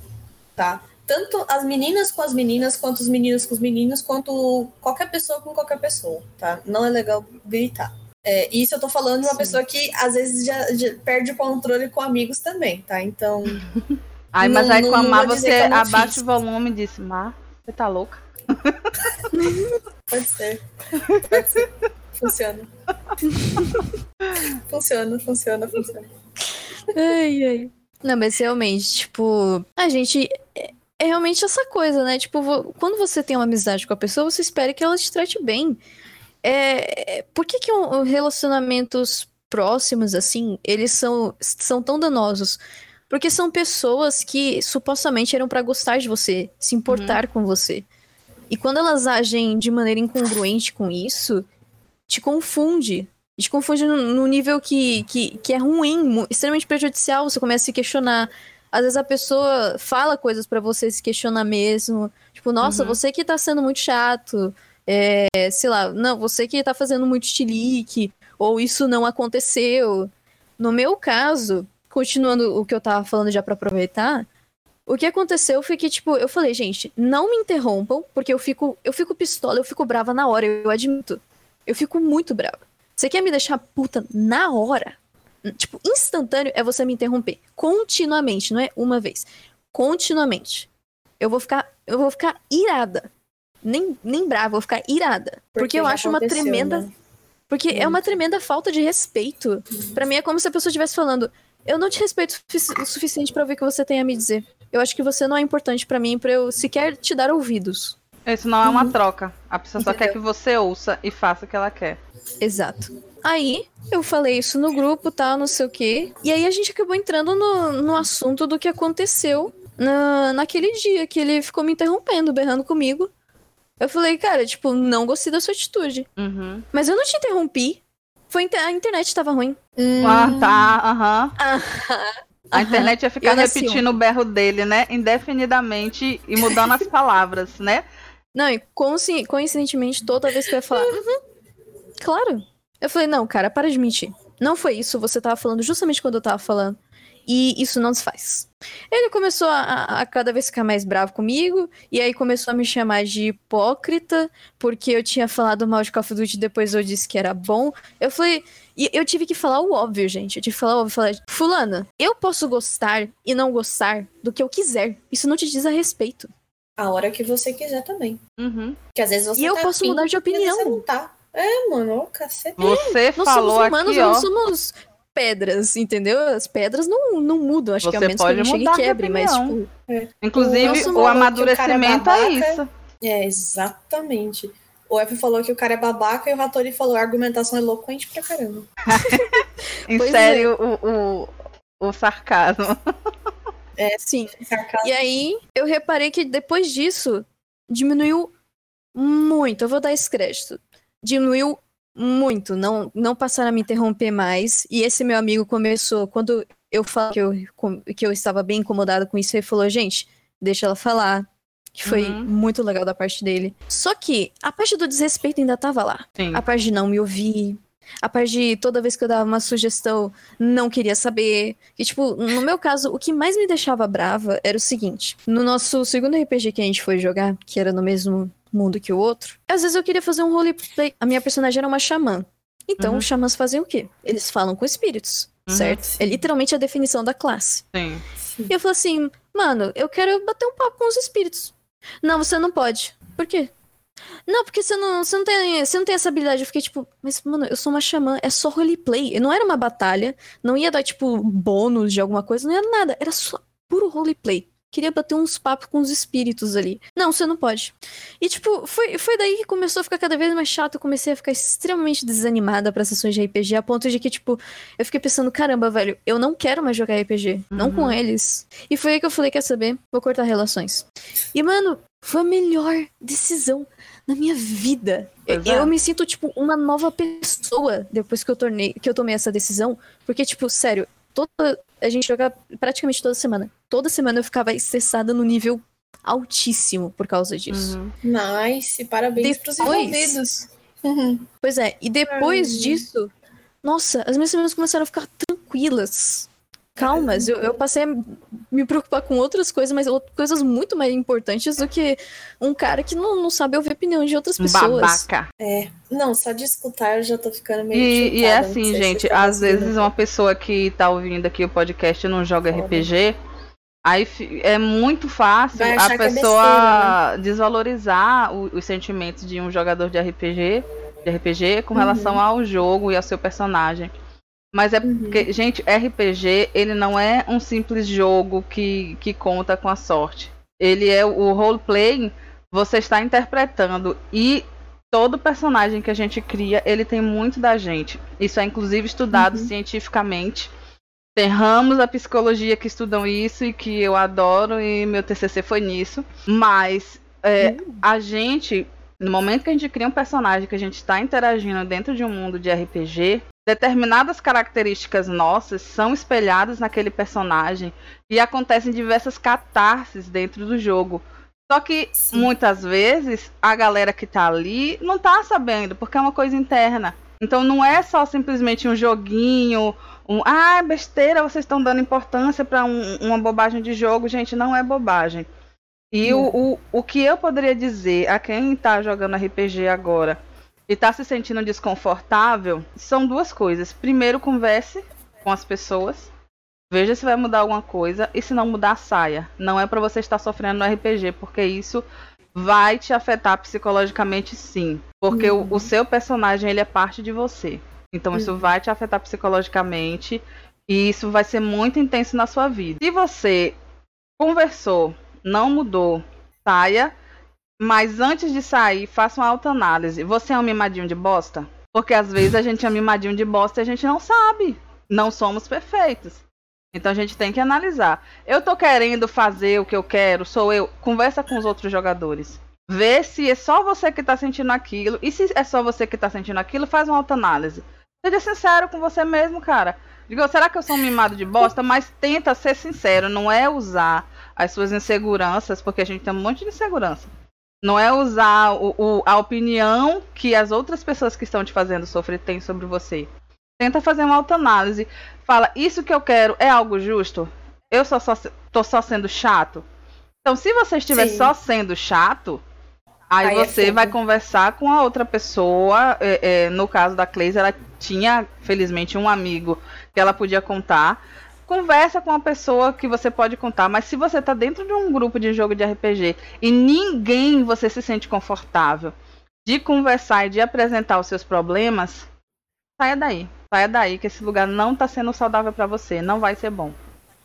tá? Tanto as meninas com as meninas, quanto os meninos com os meninos, quanto qualquer pessoa com qualquer pessoa, tá? Não é legal gritar. É, isso eu tô falando de uma Sim. pessoa que às vezes já, já, perde o controle com amigos também, tá? Então. Ai, mas não, aí com a Má você abaixa o volume e diz, Má, você tá louca? Pode ser. Pode ser. Funciona. funciona, funciona, funciona. Ai, ai. Não, mas realmente, tipo, a gente. É, é realmente essa coisa, né? Tipo, quando você tem uma amizade com a pessoa, você espera que ela te trate bem. É, por que, que um, relacionamentos próximos, assim, eles são, são tão danosos? Porque são pessoas que supostamente eram para gostar de você, se importar uhum. com você. E quando elas agem de maneira incongruente com isso, te confunde. Te confunde no, nível que, que, que é ruim, extremamente prejudicial. Você começa a se questionar. Às vezes a pessoa fala coisas para você se questionar mesmo. Tipo, nossa, uhum. você que tá sendo muito chato. É, sei lá, não, você que tá fazendo muito estilique, ou isso não aconteceu. No meu caso, continuando o que eu tava falando já para aproveitar, o que aconteceu foi que, tipo, eu falei, gente, não me interrompam, porque eu fico, eu fico pistola, eu fico brava na hora, eu admito. Eu fico muito brava. Você quer me deixar puta na hora? Tipo, instantâneo é você me interromper. Continuamente, não é uma vez. continuamente. Eu vou ficar, eu vou ficar irada. Nem, nem brava, vou ficar irada. Porque, Porque eu acho uma tremenda. né? Porque é uma tremenda falta de respeito. Pra mim é como se a pessoa estivesse falando: Eu não te respeito o sufici- o suficiente pra ouvir o que você tem a me dizer. Eu acho que você não é importante pra mim pra eu sequer te dar ouvidos. Isso não é uma troca. A pessoa só quer que você ouça e faça o que ela quer. Exato. Aí, eu falei isso no grupo, tal, não sei o quê. E aí a gente acabou entrando no, no assunto do que aconteceu na, naquele dia, que ele ficou me interrompendo, berrando comigo. Eu falei, cara, tipo, não gostei da sua atitude. Uhum. Mas eu não te interrompi. Foi inter- a internet tava ruim. Ah, tá, aham. A Aham. internet ia ficar repetindo o berro dele, né? Indefinidamente e mudando as palavras, né? Não, e coincidentemente, toda vez que eu ia falar, "Uhum, claro. Eu falei, não, cara, para de mentir. Não foi isso, você tava falando justamente quando eu tava falando. E isso não se faz. Ele começou a, a- a cada vez ficar mais bravo comigo, e aí começou a me chamar de hipócrita, porque eu tinha falado mal de Call of Duty, depois eu disse que era bom. Eu falei. E eu tive que falar o óbvio, gente. Eu tive que falar o óbvio. Falar, Fulana, eu posso gostar e não gostar do que eu quiser. Isso não te diz a respeito. A hora que você quiser também. Uhum. Porque às vezes você E eu tá posso afim, mudar de opinião. Você não tá. É, mano, ô cacete. Você Nós falou somos humanos, aqui, não ó. somos pedras, entendeu? As pedras não, não mudam. Acho que Você ao menos pode quando chega mudar e de quebre, mas tipo. Inclusive, Nossa, o falou que o é amadurecimento é isso. É, exatamente. O F falou que o cara é babaca e o Ratori falou a argumentação é eloquente pra caramba. Insere é. o, o, o sarcasmo. Sim. Sarcasmo. E aí, eu reparei que depois disso, diminuiu muito. Eu vou dar esse crédito. Diminuiu muito. Não, não passaram a me interromper mais. E esse meu amigo começou, quando eu falei que eu, que eu estava bem incomodado com isso, ele falou, gente, deixa ela falar. Que foi Uhum. muito legal da parte dele. Só que a parte do desrespeito ainda tava lá. Sim. A parte de não me ouvir. A parte de toda vez que eu dava uma sugestão, não queria saber. E, tipo, no meu caso, o que mais me deixava brava era o seguinte: no nosso segundo RPG que a gente foi jogar, que era no mesmo mundo que o outro, às vezes eu queria fazer um roleplay. A minha personagem era uma xamã. Então, Uhum. os xamãs fazem o quê? Eles falam com espíritos, Uhum. certo? É literalmente a definição da classe. Sim. E eu falei assim, mano, eu quero bater um papo com os espíritos. Não, você não pode. Por quê? Não, porque você não, você não, tem, você não tem essa habilidade. Eu fiquei tipo, mas, mano, eu sou uma xamã, é só roleplay. Não era uma batalha, não ia dar, tipo, bônus de alguma coisa, não ia nada. Era só puro roleplay. Queria bater uns papos com os espíritos ali. Não, você não pode. E, tipo, foi, foi daí que começou a ficar cada vez mais chato. Eu comecei a ficar extremamente desanimada pra sessões de RPG, a ponto de que, tipo, eu fiquei pensando, caramba, velho, eu não quero mais jogar RPG. Não Uhum. com eles. E foi aí que eu falei, quer saber? Vou cortar relações. E, mano, foi a melhor decisão na minha vida. Eu, eu me sinto, tipo, uma nova pessoa depois que eu, tornei, que eu tomei essa decisão. Porque, tipo, sério, toda, a gente joga praticamente toda semana. Toda semana eu ficava estressada no nível altíssimo por causa disso. Uhum. Nice, parabéns pros Depois- envolvidos. Uhum. Pois é, e depois Ai. disso, nossa, as minhas semanas começaram a ficar tranquilas. Calmas, eu, eu passei a me preocupar com outras coisas, mas coisas muito mais importantes do que um cara que não, não sabe ouvir a opinião de outras pessoas. babaca. Não, só de escutar eu já tô ficando meio E, e é assim, gente, tá às vezes uma pessoa que tá ouvindo aqui o podcast e não joga Foda. RPG, aí é muito fácil a é pessoa desvalorizar o- os sentimentos de um jogador de RPG, de RPG com Uhum. relação ao jogo e ao seu personagem. Mas é Uhum. porque, gente, RPG, ele não é um simples jogo que, que conta com a sorte. Ele é o roleplay, você está interpretando e todo personagem que a gente cria, ele tem muito da gente. Isso é inclusive estudado Uhum. cientificamente. Tem ramos da psicologia que estudam isso e que eu adoro e meu TCC foi nisso. Mas é, a gente, no momento que a gente cria um personagem que a gente está interagindo dentro de um mundo de RPG, determinadas características nossas são espelhadas naquele personagem e acontecem diversas catarses dentro do jogo. Só que Sim. muitas vezes a galera que tá ali não tá sabendo, porque é uma coisa interna. Então não é só simplesmente um joguinho, um ah, besteira, vocês estão dando importância para uma bobagem de jogo, gente, não é bobagem. E o, o, o que eu poderia dizer a quem tá jogando RPG agora e tá se sentindo desconfortável são duas coisas. Primeiro, converse com as pessoas. Veja se vai mudar alguma coisa e se não mudar, saia. Não é para você estar sofrendo no RPG, porque isso vai te afetar psicologicamente sim, porque uhum. o, o, seu personagem ele é parte de você. Então uhum. isso vai te afetar psicologicamente e isso vai ser muito intenso na sua vida. Se você conversou, não mudou, saia, mas antes de sair, faça uma autoanálise. Você é um mimadinho de bosta? Porque às vezes a gente é mimadinho de bosta e a gente não sabe. Não somos perfeitos. Então a gente tem que analisar. Eu tô querendo fazer o que eu quero, sou eu. Conversa com os outros jogadores. Vê se é só você que tá sentindo aquilo. E se é só você que tá sentindo aquilo, faz uma autoanálise. Seja sincero com você mesmo, cara. Digo, será que eu sou um mimado de bosta? Mas tenta ser sincero, não é usar as suas inseguranças, porque a gente tem um monte de insegurança. Não é usar o, o, a opinião que as outras pessoas que estão te fazendo sofrer têm sobre você. Tenta fazer uma autoanálise. Fala, isso que eu quero é algo justo? Eu só, só tô só sendo chato? Então, se você estiver Sim. só sendo chato, aí, aí é você é vai conversar com a outra pessoa. É, é, no caso da Cleise, ela tinha, felizmente, um amigo que ela podia contar. Conversa com uma pessoa que você pode contar, mas se você tá dentro de um grupo de jogo de RPG e ninguém você se sente confortável de conversar e de apresentar os seus problemas, saia daí. Saia daí, que esse lugar não tá sendo saudável para você. Não vai ser bom.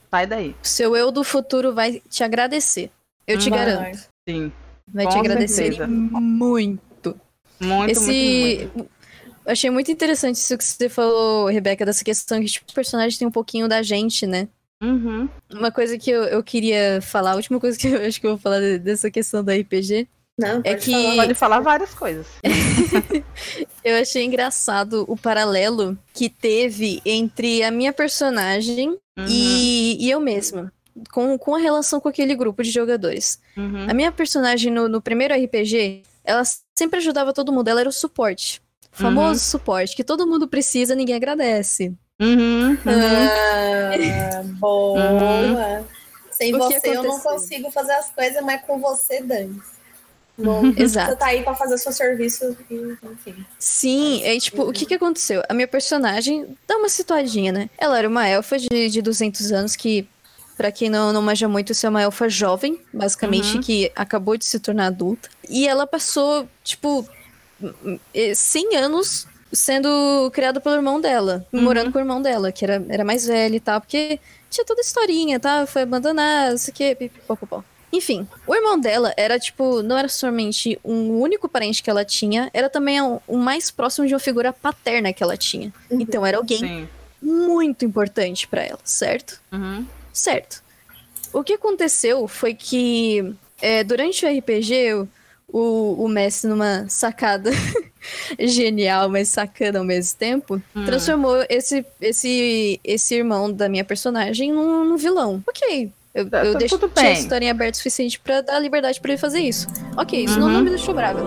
Sai daí. Seu eu do futuro vai te agradecer. Eu te vai. garanto. Sim. Vai te agradecer certeza. muito. Muito, Esse... muito, muito. Achei muito interessante isso que você falou, Rebeca, dessa questão que tipo, os personagens têm um pouquinho da gente, né? Uhum. Uma coisa que eu, eu queria falar, a última coisa que eu acho que eu vou falar dessa questão do RPG não, é que falar. pode falar várias coisas. eu achei engraçado o paralelo que teve entre a minha personagem uhum. e, e, eu mesma. Com, com a relação com aquele grupo de jogadores. Uhum. A minha personagem no, no, primeiro RPG, ela sempre ajudava todo mundo, ela era o suporte. O famoso uhum. suporte, que todo mundo precisa, ninguém agradece. Uhum, ah, boa. Uhum. Sem o você eu não consigo fazer as coisas, mas com você, Dani. Exato. Você tá aí pra fazer o seu serviço e, enfim. Sim, é tipo, o que que aconteceu? A minha personagem dá uma situadinha, né? Ela era uma elfa de, de 200 anos que, para quem não, não manja muito, isso é uma elfa jovem, basicamente, uhum. que acabou de se tornar adulta. E ela passou, tipo, 100 anos sendo criada pelo irmão dela, uhum. morando com o irmão dela, que era, era mais velho e tal, porque tinha toda a historinha, tá? Foi abandonada, não sei o quê, pipipopopó. Enfim, o irmão dela era, tipo, não era somente um único parente que ela tinha, era também o, o mais próximo de uma figura paterna que ela tinha. Uhum. Então era alguém Sim. muito importante para ela, certo? Uhum. Certo. O que aconteceu foi que é, durante o RPG, o, o Messi, numa sacada genial, mas sacana ao mesmo tempo, hum. transformou esse, esse, esse irmão da minha personagem num, num vilão. Ok, eu, tá, eu deixei a história aberta o suficiente para dar liberdade para ele fazer isso. Ok, isso uhum. não me deixou brava.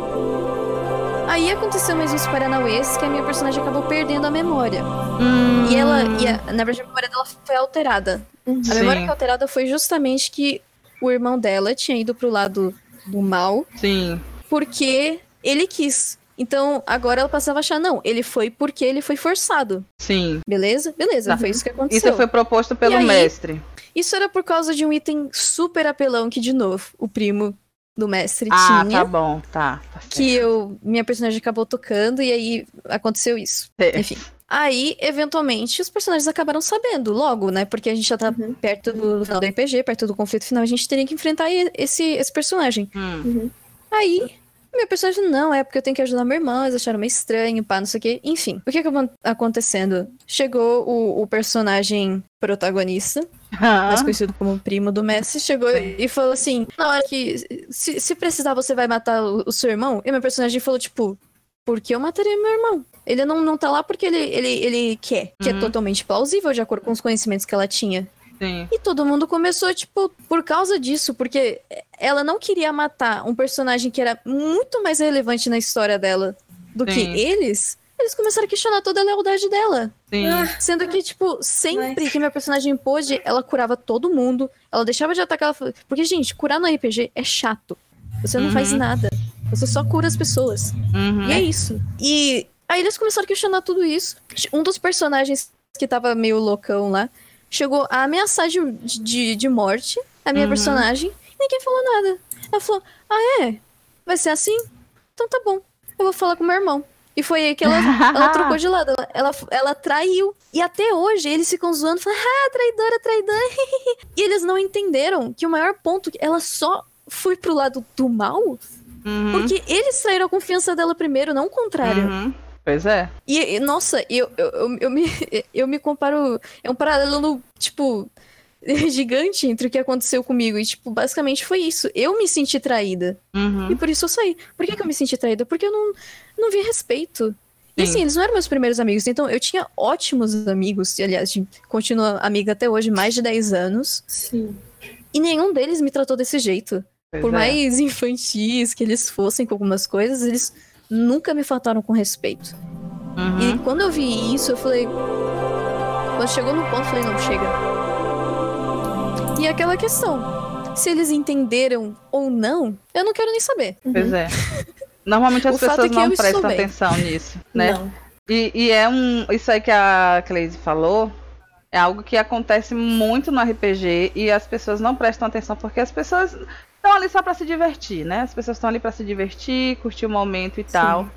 Aí aconteceu mais uns Paranauês que a minha personagem acabou perdendo a memória. Hum. E ela, e a, na verdade, a memória dela foi alterada. Uhum. A memória que alterada foi justamente que o irmão dela tinha ido pro lado do mal. Sim. Porque ele quis. Então, agora ela passava a achar, não, ele foi porque ele foi forçado. Sim. Beleza? Beleza, uhum. foi isso que aconteceu. Isso foi proposto pelo aí, mestre. Isso era por causa de um item super apelão que, de novo, o primo do mestre ah, tinha. Ah, tá bom, tá. tá que eu, minha personagem acabou tocando e aí aconteceu isso. É. Enfim. Aí, eventualmente, os personagens acabaram sabendo logo, né? Porque a gente já tá uhum. perto do final do RPG, perto do conflito final, a gente teria que enfrentar esse, esse personagem. Hum. Uhum. Aí, minha personagem, não, é porque eu tenho que ajudar meu irmão, eles acharam meio estranho, pá, não sei o quê. Enfim, o que que acontecendo? Chegou o, o personagem protagonista, ah. mais conhecido como primo do Messi, chegou e falou assim: na hora que. Se, se precisar, você vai matar o, o, seu irmão? E meu personagem falou, tipo, porque eu mataria meu irmão? Ele não, não tá lá porque ele, ele, ele quer, que é uhum. é totalmente plausível de acordo com os conhecimentos que ela tinha. Sim. E todo mundo começou, tipo, por causa disso, porque ela não queria matar um personagem que era muito mais relevante na história dela do Sim. que eles. Eles começaram a questionar toda a lealdade dela. Sim. Ah, sendo que, tipo, sempre Mas... que minha personagem pôde, ela curava todo mundo. Ela deixava de atacar. Ela... Porque, gente, curar no RPG é chato. Você não uhum. faz nada. Você só cura as pessoas. Uhum. E é isso. E aí eles começaram a questionar tudo isso. Um dos personagens que tava meio loucão lá chegou a ameaçar de, de, de morte a minha Uhum. personagem e ninguém falou nada. Ela falou: Ah, é? Vai ser assim? Então tá bom. Eu vou falar com meu irmão. E foi aí que ela, ela trocou de lado. Ela, ela, ela traiu. E até hoje eles ficam zoando, falando, ah, traidora, traidora. e eles não entenderam que o maior ponto, ela só foi pro lado do mal Uhum, porque eles traíram a confiança dela primeiro, não o contrário. uhum. Pois é. E, e, nossa, eu, eu, eu, eu me, eu me comparo. É um paralelo, tipo, gigante entre o que aconteceu comigo. E, tipo, basicamente foi isso. Eu me senti traída. Uhum. E por isso eu saí. Por que, que eu me senti traída? Porque eu não, não vi respeito. E Sim. assim, eles não eram meus primeiros amigos. Então, eu tinha ótimos amigos. E, aliás, continuo amiga até hoje, mais de 10 anos. Sim. E nenhum deles me tratou desse jeito. Pois Por é. mais infantis que eles fossem com algumas coisas, eles nunca me faltaram com respeito. Uhum. E quando eu vi isso, eu falei. Quando chegou no ponto, eu falei: não, chega. E é aquela questão: se eles entenderam ou não, eu não quero nem saber. Pois é. Normalmente as fato pessoas é que não prestam atenção nisso, né? Não. E, e é um. Isso aí que a Cleise falou é algo que acontece muito no RPG e as pessoas não prestam atenção porque as pessoas estão ali só pra se divertir, né? As pessoas estão ali pra se divertir, curtir o momento e tal.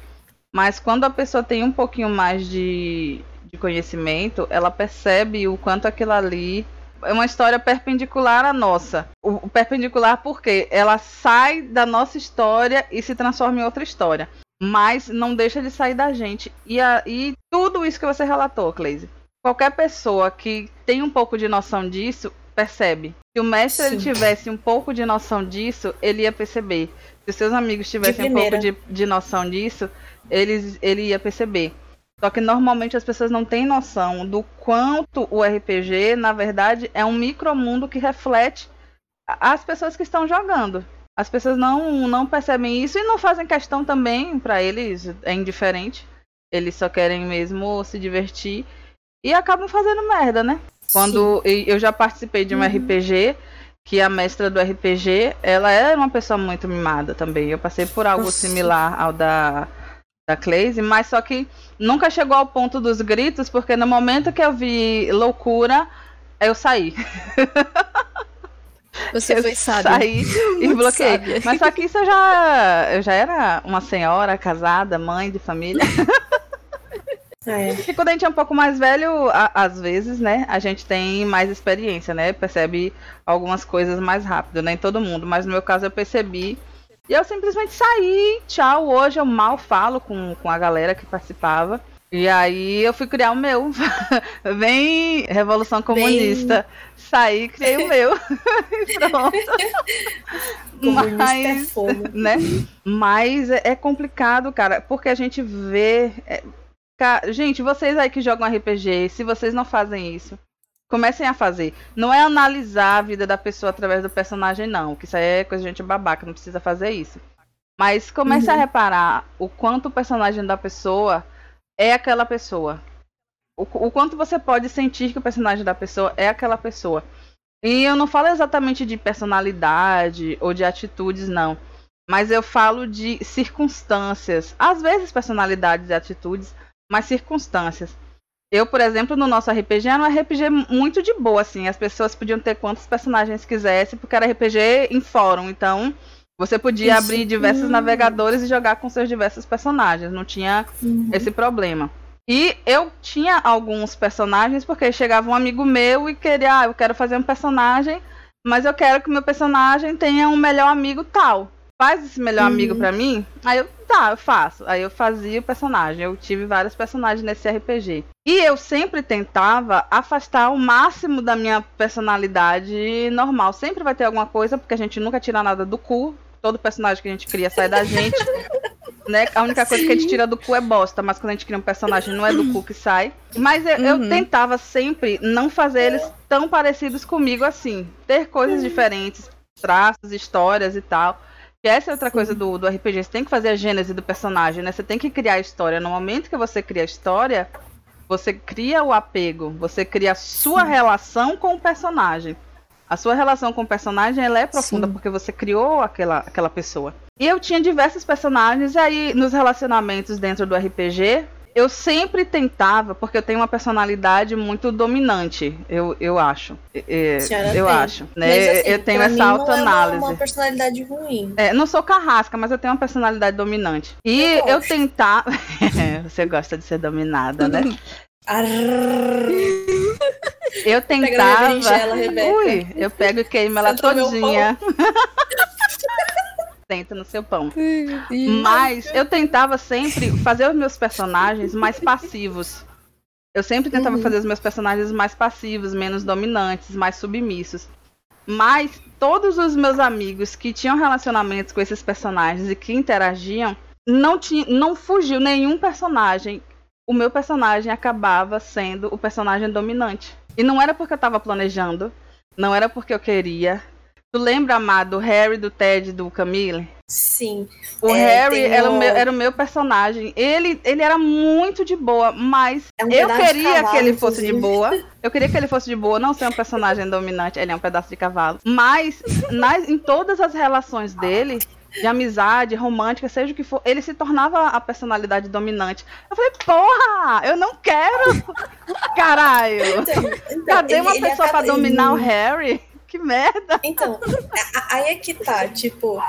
Mas quando a pessoa tem um pouquinho mais de, de conhecimento, ela percebe o quanto aquilo ali é uma história perpendicular à nossa. O, o perpendicular porque ela sai da nossa história e se transforma em outra história. Mas não deixa de sair da gente. E, a- e tudo isso que você relatou, Cleise. Qualquer pessoa que tem um pouco de noção disso, percebe. Se o mestre ele tivesse um pouco de noção disso, ele ia perceber. Se os seus amigos tivessem um pouco de, de noção disso, eles, ele ia perceber. Só que normalmente as pessoas não têm noção do quanto o RPG, na verdade, é um micromundo que reflete as pessoas que estão jogando. As pessoas não, não percebem isso e não fazem questão também, pra eles é indiferente. Eles só querem mesmo se divertir e acabam fazendo merda, né? Quando e eu já participei de um Uhum. RPG que a mestra do RPG, ela era uma pessoa muito mimada também. Eu passei por algo Nossa. similar ao da da Cleise, mas só que nunca chegou ao ponto dos gritos, porque no momento que eu vi loucura, eu saí. Você eu foi sábio. saí e Muito bloqueei. sábia. Mas só que isso eu já, eu já era uma senhora casada, mãe de família. É. E quando a gente é um pouco mais velho, a- às vezes, né, a gente tem mais experiência, né? Percebe algumas coisas mais rápido, nem todo mundo, mas no meu caso eu percebi. E eu simplesmente saí, tchau. Hoje eu mal falo com, com a galera que participava. E aí eu fui criar o meu. Vem Revolução Comunista. Saí, criei o meu. e pronto. Comunista é Mas fogo. né? Mas é, é complicado, cara, porque a gente vê. Gente, vocês aí que jogam RPG, se vocês não fazem isso, comecem a fazer. Não é analisar a vida da pessoa através do personagem, não. Que isso aí é coisa de gente babaca, não precisa fazer isso. Mas comece a Uhum. reparar o quanto o personagem da pessoa é aquela pessoa. O, o quanto você pode sentir que o personagem da pessoa é aquela pessoa. E eu não falo exatamente de personalidade ou de atitudes, não. Mas eu falo de circunstâncias. Às vezes personalidades e atitudes, mas circunstâncias. Eu, por exemplo, no nosso RPG era um RPG muito de boa, assim. As pessoas podiam ter quantos personagens quisessem, porque era RPG em fórum. Então, você podia Isso. abrir diversos Hum. navegadores e jogar com seus diversos personagens. Não tinha esse problema. E eu tinha alguns personagens, porque chegava um amigo meu e queria, ah, eu quero fazer um personagem, mas eu quero que o meu personagem tenha um melhor amigo tal. Faz esse melhor amigo pra mim? Aí eu, tá, eu faço. Aí eu fazia o personagem. Eu tive vários personagens nesse RPG. E eu sempre tentava afastar o máximo da minha personalidade normal. Sempre vai ter alguma coisa, porque a gente nunca tira nada do cu. Todo personagem que a gente cria sai da gente. né? A única coisa que a gente tira do cu é bosta, mas quando a gente cria um personagem não é do cu que sai. Mas eu, eu Uhum. tentava sempre não fazer eles tão parecidos comigo assim. Ter coisas diferentes, traços, histórias e tal. Essa é outra coisa do, do RPG. Você tem que fazer a gênese do personagem, né? Você tem que criar a história. No momento que você cria a história, você cria o apego. Você cria a sua relação com o personagem. A sua relação com o personagem ela é profunda Sim. porque você criou aquela, aquela pessoa. E eu tinha diversos personagens, e aí nos relacionamentos dentro do RPG, eu sempre tentava, porque eu tenho uma personalidade muito dominante, eu, eu acho. É, eu tem. acho. Né? Mas, assim, eu tenho essa autoanálise. É uma, personalidade ruim. É, não sou carrasca, mas eu tenho uma personalidade dominante. E eu, eu tentar. Você gosta de ser dominada, né? eu tentava. Ui, eu pego e queimo ela todinha. dentro no seu pão. Mas eu tentava sempre fazer os meus personagens mais passivos. Eu sempre tentava uhum. fazer os meus personagens mais passivos, menos dominantes, mais submissos. Mas todos os meus amigos que tinham relacionamentos com esses personagens e que interagiam, não, tinha, não fugiu nenhum personagem. O meu personagem acabava sendo o personagem dominante. E não era porque eu estava planejando, não era porque eu queria, Tu lembra, Amado, do Harry, do Ted, do Camille? Sim. O é, Harry era, o meu, era o meu personagem. Ele, ele era muito de boa, mas é um eu queria cavalo, que ele fosse inclusive. de boa. Eu queria que ele fosse de boa, não ser um personagem dominante. Ele é um pedaço de cavalo. Mas nas, em todas as relações dele, de amizade, romântica, seja o que for, ele se tornava a personalidade dominante. Eu falei, porra, eu não quero! Caralho! Então, então, Cadê uma pessoa para dominar o Harry? Que merda! Então, aí é que tá, tipo,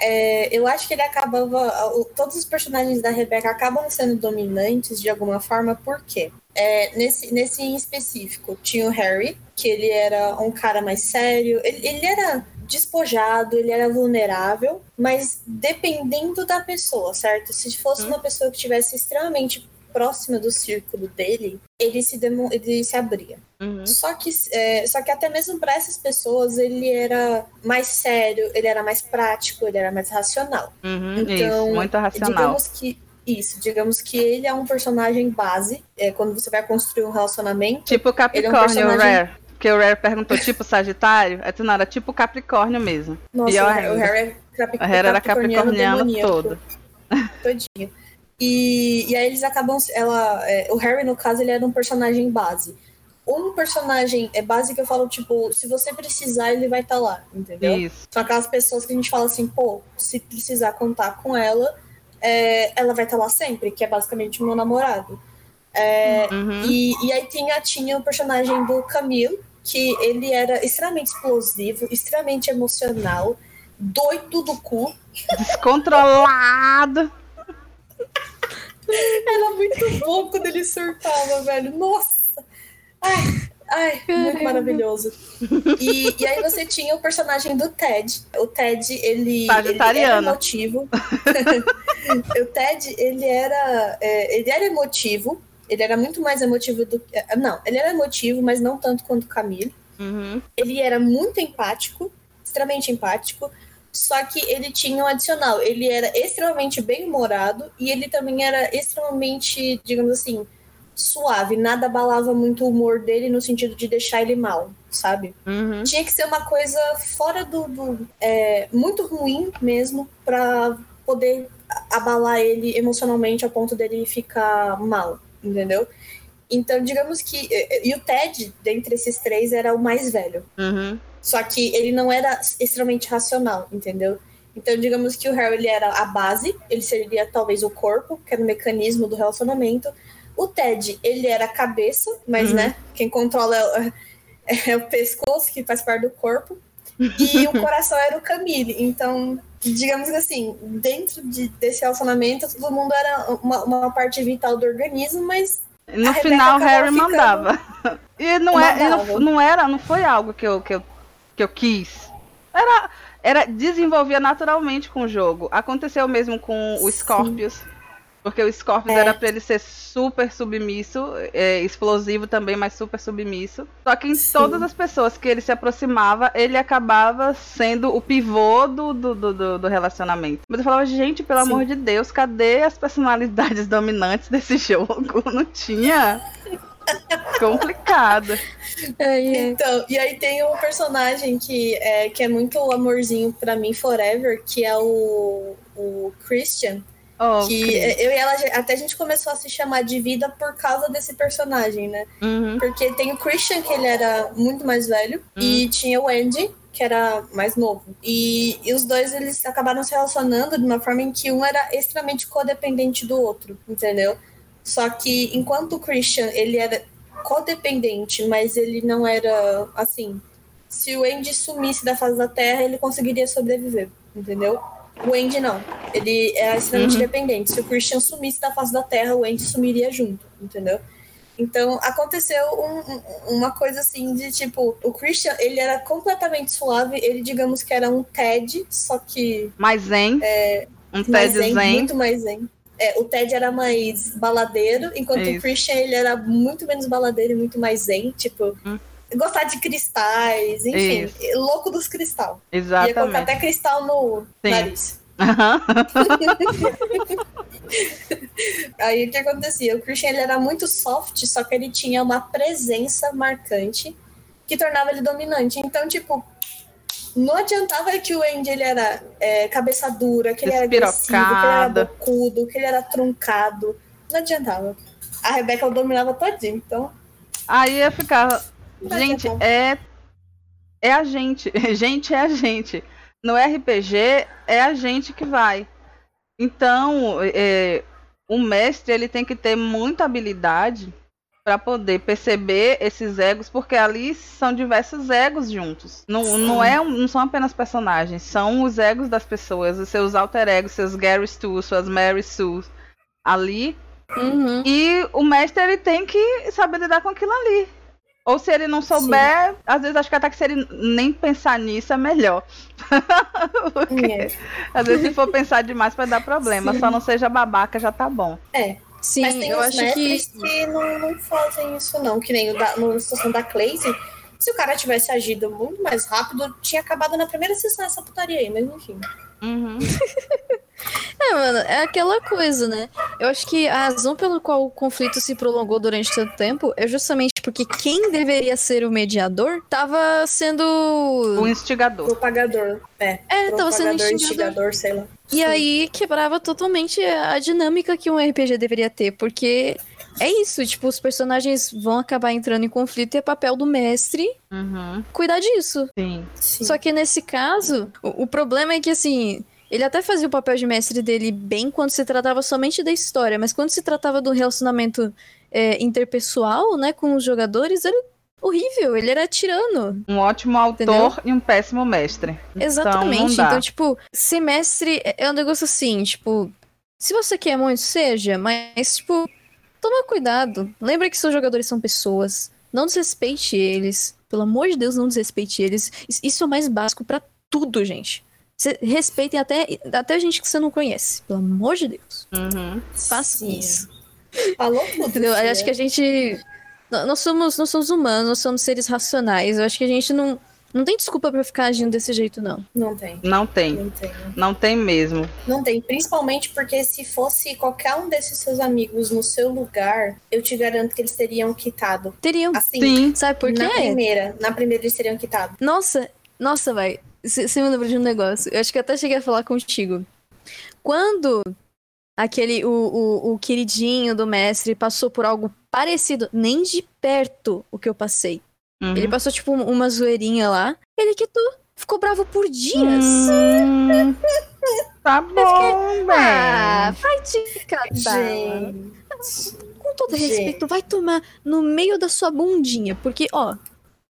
é, eu acho que ele acabava. Todos os personagens da Rebecca acabam sendo dominantes de alguma forma, por quê? É, nesse, nesse em específico, tinha o Harry, que ele era um cara mais sério, ele, ele era despojado, ele era vulnerável, mas dependendo da pessoa, certo? Se fosse hum. uma pessoa que tivesse extremamente próxima do círculo dele, ele se, demo, ele se abria. Uhum. Só, que, é, só que até mesmo para essas pessoas ele era mais sério, ele era mais prático, ele era mais racional. Uhum, então, isso, muito racional. Digamos que isso, digamos que ele é um personagem base, é, quando você vai construir um relacionamento. Tipo Capricórnio, é um personagem... Rare. Que o Rare perguntou, tipo Sagitário? É tu não era tipo Capricórnio mesmo. Nossa, o Harry é era capricorniano todo. Todinho. E, e aí eles acabam. Ela, é, o Harry, no caso, ele era um personagem base. Um personagem é que eu falo, tipo, se você precisar, ele vai estar tá lá, entendeu? Isso. São aquelas pessoas que a gente fala assim, pô, se precisar contar com ela, é, ela vai estar tá lá sempre, que é basicamente o meu namorado. É, uhum. e, e aí tinha, tinha o personagem do Camille, que ele era extremamente explosivo, extremamente emocional, doido do cu. Descontrolado. Era muito bom quando ele surtava, velho. Nossa! Ai, ai muito maravilhoso. E, e aí você tinha o personagem do Ted. O Ted, ele, ele era emotivo. o Ted, ele era, é, ele era emotivo. Ele era muito mais emotivo do que. É, não, ele era emotivo, mas não tanto quanto o Camille. Uhum. Ele era muito empático, extremamente empático. Só que ele tinha um adicional. Ele era extremamente bem-humorado e ele também era extremamente, digamos assim, suave. Nada abalava muito o humor dele no sentido de deixar ele mal, sabe? Uhum. Tinha que ser uma coisa fora do. do é, muito ruim mesmo para poder abalar ele emocionalmente a ponto dele ficar mal, entendeu? Então, digamos que. E o Ted, dentre esses três, era o mais velho. Uhum. Só que ele não era extremamente racional, entendeu? Então, digamos que o Harry ele era a base, ele seria talvez o corpo, que era o mecanismo do relacionamento. O Ted, ele era a cabeça, mas, uhum. né, quem controla é, é, o pescoço, que faz parte do corpo. E o coração era o Camille. Então, digamos que assim, dentro de, desse relacionamento, todo mundo era uma, uma parte vital do organismo, mas. No final, Harry mandava. E não, é, não, não, era, não foi algo que eu, que eu que eu quis. Era, era desenvolvia naturalmente com o jogo. Aconteceu mesmo com o Scorpius. Sim. Porque o Scorpius é. era pra ele ser super submisso, é, explosivo também, mas super submisso. Só que em Sim. todas as pessoas que ele se aproximava, ele acabava sendo o pivô do, do, do, do relacionamento. Mas eu falava, gente, pelo Sim. amor de Deus, cadê as personalidades dominantes desse jogo? Não tinha. Complicado. É, é. Então, e aí tem um personagem que é, que é muito amorzinho para mim forever, que é o, o Christian. Oh, que eu e ela até a gente começou a se chamar de vida por causa desse personagem, né? Uhum. Porque tem o Christian, que ele era muito mais velho, uhum. e tinha o Andy, que era mais novo. E, e, os dois eles acabaram se relacionando de uma forma em que um era extremamente codependente do outro, entendeu? Só que enquanto o Christian, ele era codependente, mas ele não era assim. Se o Andy sumisse da face da Terra, ele conseguiria sobreviver, entendeu? O Andy não. Ele era extremamente Uhum. dependente. Se o Christian sumisse da face da Terra, o Andy sumiria junto, entendeu? Então aconteceu um- um- uma coisa assim de tipo, o Christian ele era completamente suave, ele digamos que era um Ted, só que Mais zen. um mais TED zen, zen. muito mais zen. É, o Ted era mais baladeiro, enquanto Isso. o Christian ele era muito menos baladeiro e muito mais zen, tipo, Hum. Gostar de cristais, enfim, Isso. louco dos cristal. Ia colocar Exatamente. até cristal no Sim. nariz. Aham. Aí o que acontecia? O Christian ele era muito soft, só que ele tinha uma presença marcante que tornava ele dominante. Então, tipo, não adiantava que o Andy ele era é, cabeça dura, que ele era agressivo, que ele era bocudo, que ele era truncado. Não adiantava. A Rebeca dominava todinho, então. Aí ia ficar. Vai Gente, é. É a gente. Gente é a gente. No RPG, é a gente que vai. Então, é, o mestre ele tem que ter muita habilidade para poder perceber esses egos, porque ali são diversos egos juntos. Não, não, é, não são apenas personagens, são os egos das pessoas, os seus alter egos, seus Gary Stu, suas Mary Sue ali Uhum. e o mestre ele tem que saber lidar com aquilo ali. Ou se ele não souber, às vezes acho que até que se ele nem pensar nisso é melhor. Porque É. às vezes se for pensar demais vai dar problema. Sim. Só não seja babaca já tá bom. É. Sim, Mas tem eu os acho que. que, não, não fazem isso, não. Que nem o da, na situação da Clayton. Se o cara tivesse agido muito mais rápido, tinha acabado na primeira sessão essa putaria aí, mas enfim. Uhum. É, mano, é aquela coisa, né? Eu acho que a razão pela qual o conflito se prolongou durante tanto tempo é justamente porque quem deveria ser o mediador tava sendo. O instigador. Propagador. É, É, tava sendo instigador. instigador, sei lá. E aí quebrava totalmente a dinâmica que um RPG deveria ter, porque é isso, tipo, os personagens vão acabar entrando em conflito e é papel do mestre Uhum. cuidar disso. Sim. Sim. Só que nesse caso, o, o problema é que assim. Ele até fazia o papel de mestre dele bem quando se tratava somente da história, mas quando se tratava do relacionamento é, interpessoal, né, com os jogadores, era horrível, ele era tirano. Um ótimo autor Entendeu? e um péssimo mestre. Exatamente. Então, não dá. Então, tipo, ser mestre é é um negócio assim, tipo, se você quer muito, seja, mas, tipo, toma cuidado. Lembra que seus jogadores são pessoas. Não desrespeite eles. Pelo amor de Deus, não desrespeite eles. Is- Isso é o mais básico pra tudo, gente. Cê- respeitem até, até gente que você não conhece. Pelo amor de Deus. Uhum. Faça Sim. isso. Falou tudo. Entendeu? Acho que a gente. nó- Nós somos, nós somos humanos, nós somos seres racionais. Eu acho que a gente não, não tem desculpa pra ficar agindo desse jeito, não. Não tem. Não tem. Não tem. Não tem mesmo. Não tem. Principalmente porque se fosse qualquer um desses seus amigos no seu lugar, eu te garanto que eles teriam quitado. Teriam. Assim, Sim. Sabe por na quê? primeira. Na primeira eles teriam quitado. Nossa, nossa, vai. Você me lembrou de um negócio. Eu acho que até cheguei a falar contigo. Quando aquele, o, o, o queridinho do mestre passou por algo parecido, nem de perto o que eu passei. Uhum. Ele passou, tipo, uma zoeirinha lá. Ele quitou. Ficou bravo por dias. Hum, tá bom, Ah, bem. vai te catar. Com todo gente. respeito, vai tomar no meio da sua bundinha. Porque, ó,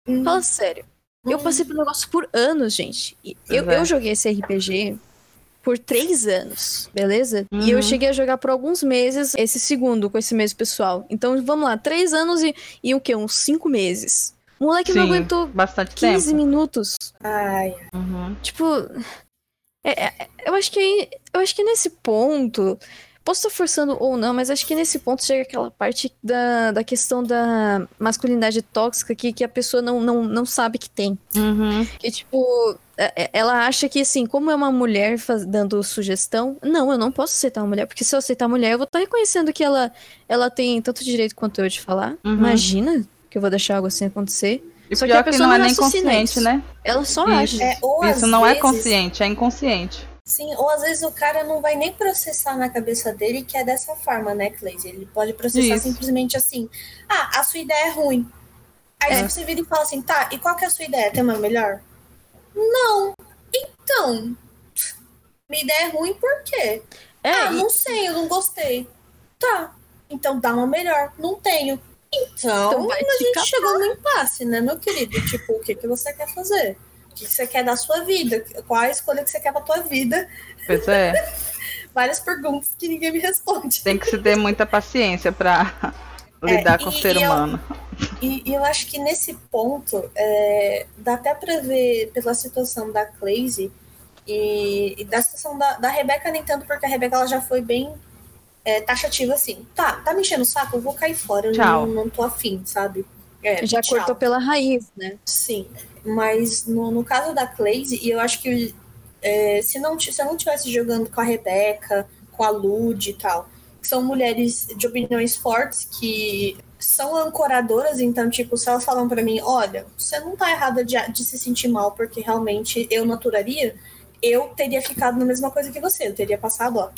Hum. fala sério. Eu passei um negócio por anos, gente. Eu, é. eu joguei esse RPG por três anos, beleza? E eu Uhum. cheguei a jogar por alguns meses esse segundo com esse mesmo pessoal. Então, vamos lá, três anos e, e o quê? Uns cinco meses. O moleque não Sim, aguentou bastante 15 tempo. minutos. Ai, Uhum. Tipo, é- é- eu acho que eu acho que nesse ponto, posso estar forçando ou não, mas acho que nesse ponto chega aquela parte da, da questão da masculinidade tóxica que, que a pessoa não, não, não sabe que tem. Uhum. Que, tipo, é- é- ela acha que, assim, como é uma mulher faz- dando sugestão, não, eu não posso aceitar uma mulher, porque se eu aceitar a mulher, eu vou estar reconhecendo que ela, ela tem tanto direito quanto eu de falar. Uhum. Imagina que eu vou deixar algo assim acontecer. E Só que a que, pessoa não é não nem consciente, isso. né? Ela só Isso. age. é, Isso não é vezes- consciente, é inconsciente. Sim, ou às vezes o cara não vai nem processar na cabeça dele que é dessa forma, né, Cleise? Ele pode processar Isso. simplesmente assim: ah, a sua ideia é ruim. Aí É. você vira e fala assim: tá, e qual que é a sua ideia? Tem uma melhor? Não. Então, minha ideia é ruim por quê? É, ah, e- não sei, eu não gostei. Tá. Então dá uma melhor. Não tenho. Então, Então a te gente chegou no impasse, né, meu querido? Tipo, o que, que você quer fazer? O que, que você quer da sua vida? Qual a escolha que você quer pra tua vida? Pois é. Várias perguntas que ninguém me responde. Tem que se ter muita paciência pra lidar com o É, e- ser e eu- humano. E, e eu acho que nesse ponto, é, dá até pra ver pela situação da Clayze e, e da situação da, da Rebeca, nem tanto, porque a Rebeca ela já foi bem é, taxativa assim. Tá, tá me enchendo o saco, eu vou cair fora, eu Tchau. não, não tô afim, sabe? É, Já tchau. cortou pela raiz, né? Sim, mas no, no caso da Clayze, e eu acho que é, se, não, se eu não tivesse jogando com a Rebeca, com a Lud e tal, que são mulheres de opiniões fortes que são ancoradoras, então, tipo, se elas falam pra mim, olha, você não tá errada de, de se sentir mal, porque realmente eu naturaria, eu teria ficado na mesma coisa que você, eu teria passado, ó,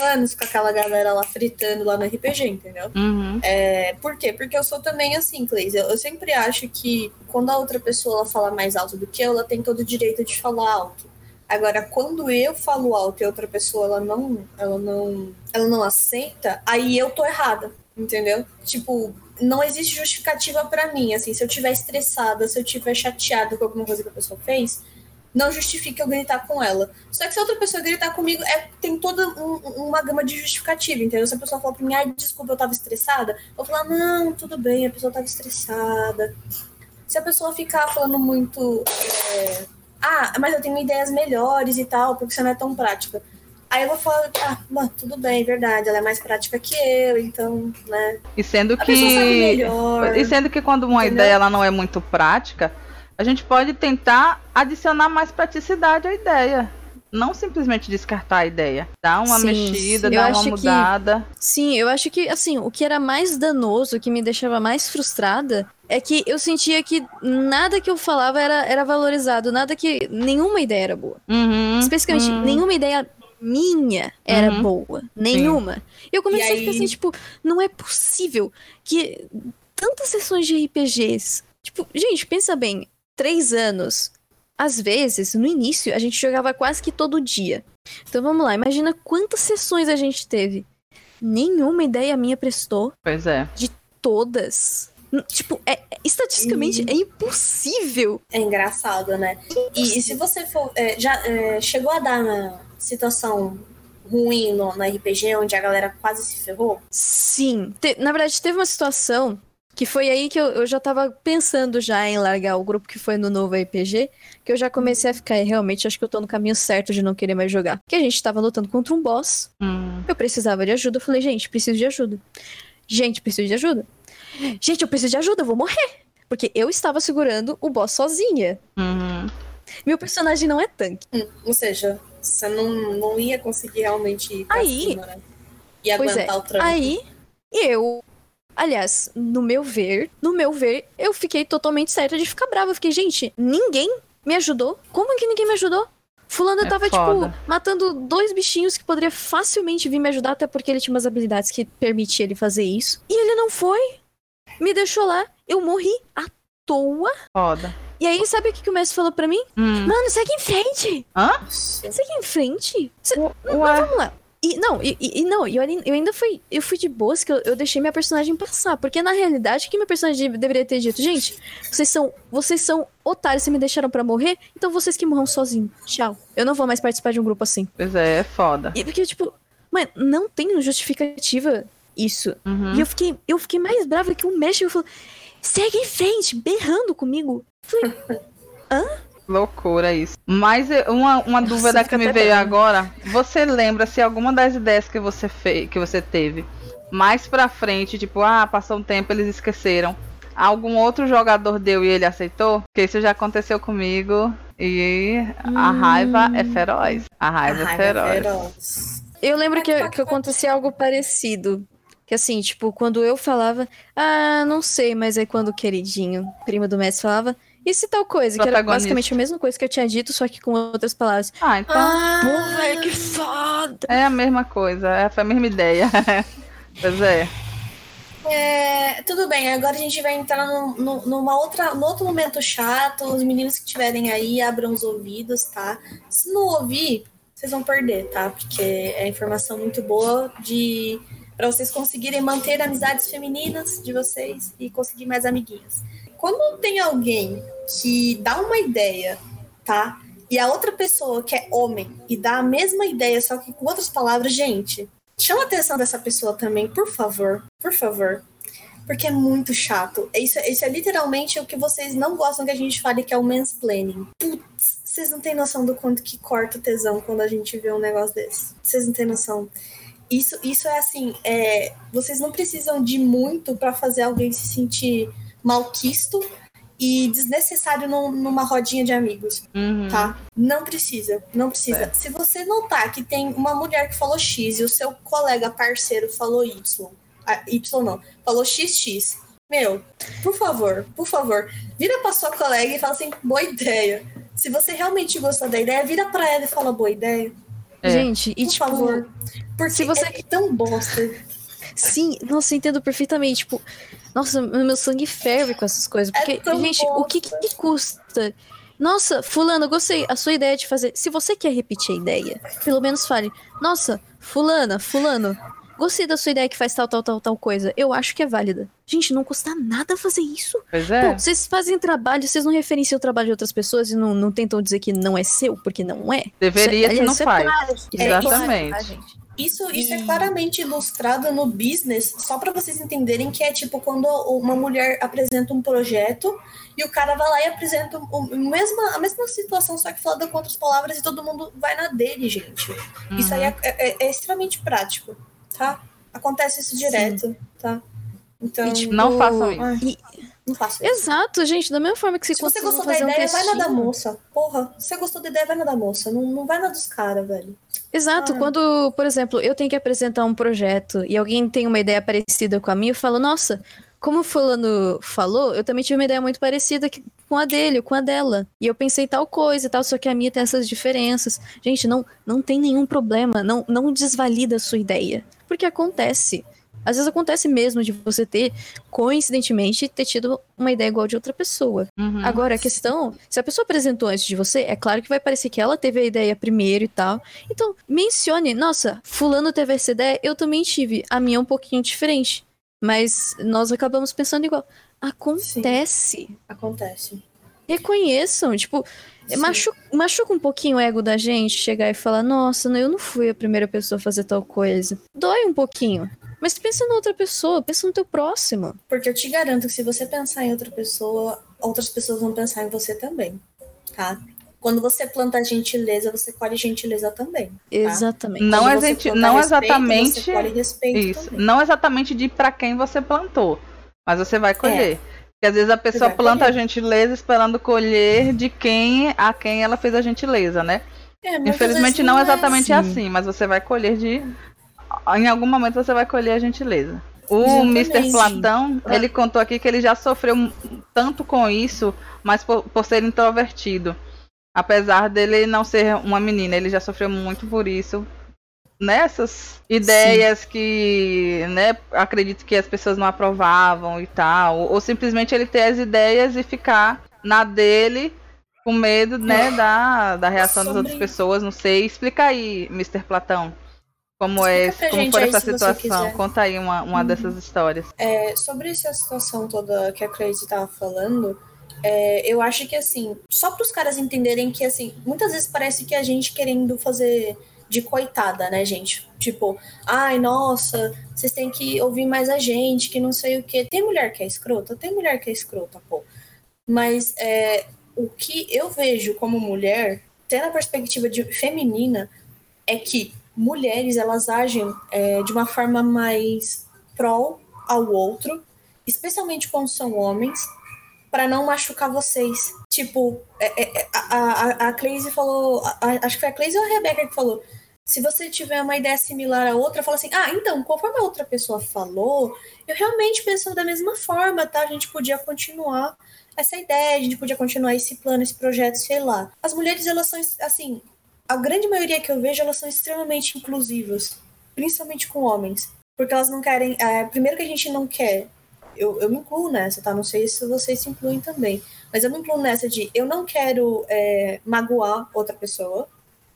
anos com aquela galera lá fritando lá no RPG, entendeu? Uhum. É, por quê? Porque eu sou também assim, Cleise. Eu, eu sempre acho que quando a outra pessoa ela fala mais alto do que eu, ela tem todo o direito de falar alto. Agora, quando eu falo alto e a outra pessoa ela não, ela não, ela não aceita, aí eu tô errada, entendeu? Tipo, não existe justificativa pra mim, assim, se eu tiver estressada, se eu tiver chateada com alguma coisa que a pessoa fez, não justifica eu gritar com ela. Só que se outra pessoa gritar comigo, é, tem toda um- uma gama de justificativa, entendeu? Se a pessoa falar pra mim, ai, desculpa, eu tava estressada, eu vou falar, não, tudo bem, a pessoa tava estressada. Se a pessoa ficar falando muito, é, ah, mas eu tenho ideias melhores e tal, porque você não é tão prática. Aí eu vou falar, ah, não, tudo bem, é verdade, ela é mais prática que eu, então, né? E sendo A que. melhor. E sendo que quando uma Entendeu? ideia ela não é muito prática, a gente pode tentar adicionar mais praticidade à ideia. Não simplesmente descartar a ideia. Dar uma Sim, mexida, eu dar uma acho que- mudada. Sim, eu acho que, assim, o que era mais danoso, o que me deixava mais frustrada, é que eu sentia que nada que eu falava era, era valorizado, nada que. nenhuma ideia era boa. Uhum, Especificamente, uhum. nenhuma ideia minha era Uhum. boa. Nenhuma. Eu comecei a ficar assim, tipo, não é possível que tantas sessões de RPGs. Tipo, gente, pensa bem, três anos. Às vezes, no início, a gente jogava quase que todo dia. Então vamos lá, imagina quantas sessões a gente teve. Nenhuma ideia minha prestou. Pois é. Todas. N- Tipo, é, é- estatisticamente é impossível. É engraçado, né? E, e se você for. é, já é, chegou a dar uma situação ruim no, no RPG, onde a galera quase se ferrou? Sim. Te- na verdade, teve uma situação que foi aí que eu, eu já tava pensando já em largar o grupo que foi no novo RPG, que eu já comecei a ficar, "É, realmente, acho que eu tô no caminho certo de não querer mais jogar. Que a gente tava lutando contra um boss, Hum, eu precisava de ajuda, eu falei, gente, preciso de ajuda. Gente, preciso de ajuda. Gente, eu preciso de ajuda, eu vou morrer. Porque eu estava segurando o boss sozinha. uhum. Meu personagem não é tanque. Hum, ou seja, você não, não ia conseguir realmente ir pra Aí- cima, né? E Pois aguentar é. o tranco. Aí, eu. Aliás, no meu ver, no meu ver, eu fiquei totalmente certa de ficar brava. Eu fiquei, gente, ninguém me ajudou? Como que ninguém me ajudou? Fulano É tava, foda. tipo, matando dois bichinhos que poderia facilmente vir me ajudar, até porque ele tinha umas habilidades que permitiam ele fazer isso. E ele não foi. Me deixou lá. Eu morri à toa. Foda. E aí, sabe o que, que o mestre falou pra mim? Hum. Mano, segue em frente. Nossa. Segue em frente. Cê- Ué, Vamos lá. E não, e, e- não, eu, eu ainda fui, eu fui de boas que eu, eu deixei minha personagem passar, porque na realidade o que minha personagem de- deveria ter dito, gente, vocês são, vocês são otários, vocês me deixaram pra morrer, então vocês que morram sozinhos. Tchau. Eu não vou mais participar de um grupo assim. pois é, é foda. E porque tipo, mano, não tem justificativa isso. Uhum. E eu fiquei, eu fiquei mais brava que o mestre falou: "Segue em frente", berrando comigo. Loucura isso. Mas uma, uma dúvida que me veio brava. agora, você lembra se alguma das ideias que você fez, que você teve, mais pra frente, tipo, ah, passou um tempo, eles esqueceram. Algum outro jogador deu e ele aceitou? Porque isso já aconteceu comigo e a Hum. raiva é feroz. A A raiva, raiva é é feroz. feroz. Eu lembro que, que que acontecia algo parecido. Que assim, tipo, quando eu falava, ah, não sei, mas aí quando o queridinho, primo do mestre, falava, e se tal coisa? Que era basicamente a mesma coisa que eu tinha dito, só que com outras palavras. Ah, então Ah, Pô, velho, que foda! é a mesma coisa, é a mesma ideia. pois é. É, tudo bem, agora a gente vai entrar num, num- numa outra, num outro momento chato. Os meninos que estiverem aí, abram os ouvidos, tá? Se não ouvir, vocês vão perder, tá? Porque é informação muito boa de para vocês conseguirem manter amizades femininas de vocês e conseguir mais amiguinhas. Quando tem alguém que dá uma ideia, tá? E a outra pessoa que é homem e dá a mesma ideia, só que com outras palavras, gente, chama a atenção dessa pessoa também, por favor, por favor. Porque é muito chato. Isso, isso é literalmente o que vocês não gostam que a gente fale que é o mansplaining. Putz, vocês não têm noção do quanto que corta o tesão quando a gente vê um negócio desse. Vocês não têm noção. Isso, isso é assim, é, vocês não precisam de muito para fazer alguém se sentir malquisto e desnecessário numa rodinha de amigos, uhum. tá? Não precisa, não precisa. É. Se você notar que tem uma mulher que falou X e o seu colega parceiro falou Y, ah, Y não, falou XX, meu, por favor, por favor, vira pra sua colega e fala assim, boa ideia. Se você realmente gostou da ideia, vira pra ela e fala boa ideia. É. Gente, e por tipo, favor. Porque se você é tão bosta. Sim, nossa, entendo perfeitamente. Tipo, nossa, meu sangue ferve com essas coisas. Porque, é gente, bosta. o que, que custa? Nossa, fulano, gostei. A sua ideia de fazer. Se você quer repetir a ideia, pelo menos fale. Nossa, fulana, fulano, gostei da sua ideia que faz tal, tal, tal, tal coisa. Eu acho que é válida. Gente, não custa nada fazer isso. Pois é. Pô, vocês fazem trabalho, vocês não referenciam o trabalho de outras pessoas e não, não tentam dizer que não é seu, porque não é. Deveria, se não faz. É, Exatamente. É, isso, isso é claramente ilustrado no business, só para vocês entenderem que é tipo quando uma mulher apresenta um projeto e o cara vai lá e apresenta o, mesma, a mesma situação, só que falando com outras palavras e todo mundo vai na dele, gente. Uhum. Isso aí é, é, é, extremamente prático, tá? Acontece isso direto, Sim. tá? Então, tipo, não façam isso. E, não faço isso. Exato, gente. Da mesma forma que se, se você gostou da ideia, um vai na da moça. Porra, se você gostou da ideia, vai na da moça. Não, não vai na dos caras, velho. Exato. Ah. Quando, por exemplo, eu tenho que apresentar um projeto e alguém tem uma ideia parecida com a minha, eu falo, nossa, como o fulano falou, eu também tive uma ideia muito parecida com a dele, com a dela. E eu pensei tal coisa e tal, só que a minha tem essas diferenças. Gente, não, não tem nenhum problema. Não, não desvalida a sua ideia. Porque acontece. Às vezes acontece mesmo de você ter, coincidentemente, ter tido uma ideia igual de outra pessoa. Uhum. Agora, a questão, se a pessoa apresentou antes de você, é claro que vai parecer que ela teve a ideia primeiro e tal. Então, mencione, nossa, fulano teve essa ideia, eu também tive. A minha é um pouquinho diferente. Mas nós acabamos pensando igual. Acontece. Sim, acontece. Reconheçam, tipo, machuca, machuca um pouquinho o ego da gente chegar e falar, nossa, eu não fui a primeira pessoa a fazer tal coisa. Dói um pouquinho. Mas pensa na outra pessoa, pensa no teu próximo. Porque eu te garanto que se você pensar em outra pessoa, outras pessoas vão pensar em você também, tá? Quando você planta gentileza, você colhe gentileza também. Tá? Exatamente. Não, é gente, não respeito, exatamente. Você colhe respeito isso. Também. Não exatamente de para quem você plantou, mas você vai colher. É. Porque às vezes a pessoa planta colher. a gentileza esperando colher de quem a quem ela fez a gentileza, né? É, Infelizmente não, não é exatamente assim. assim, mas você vai colher de em algum momento você vai colher a gentileza. O Mr. Platão, ele contou aqui que ele já sofreu tanto com isso, mas por, por ser introvertido. Apesar dele não ser uma menina, ele já sofreu muito por isso. Nessas ideias Sim. que, né, acredito que as pessoas não aprovavam e tal. Ou, ou simplesmente ele ter as ideias e ficar na dele com medo, né, da, da reação das outras pessoas. Não sei. Explica aí, Mr. Platão. Como, é, como foi essa situação? Conta aí uma, uma uhum. dessas histórias. É, sobre essa situação toda que a Crazy estava falando, é, eu acho que assim, só para os caras entenderem que assim, muitas vezes parece que a gente querendo fazer de coitada, né, gente? Tipo, ai, nossa, vocês têm que ouvir mais a gente, que não sei o quê. Tem mulher que é escrota? Tem mulher que é escrota, pô. Mas é, o que eu vejo como mulher, tendo a perspectiva de feminina, é que mulheres elas agem é, de uma forma mais pró ao outro, especialmente quando são homens, para não machucar vocês. Tipo, é, é, é a, a, a Cleise falou, a, acho que foi a Cleise ou a Rebeca que falou. Se você tiver uma ideia similar a outra, fala assim: ah, então, conforme a outra pessoa falou, eu realmente penso da mesma forma, tá? A gente podia continuar essa ideia, a gente podia continuar esse plano, esse projeto, sei lá. As mulheres, elas são, assim, a grande maioria que eu vejo, elas são extremamente inclusivas, principalmente com homens. Porque elas não querem. É, primeiro que a gente não quer. Eu, eu me incluo nessa, tá? Não sei se vocês se incluem também. Mas eu me incluo nessa de eu não quero é, magoar outra pessoa.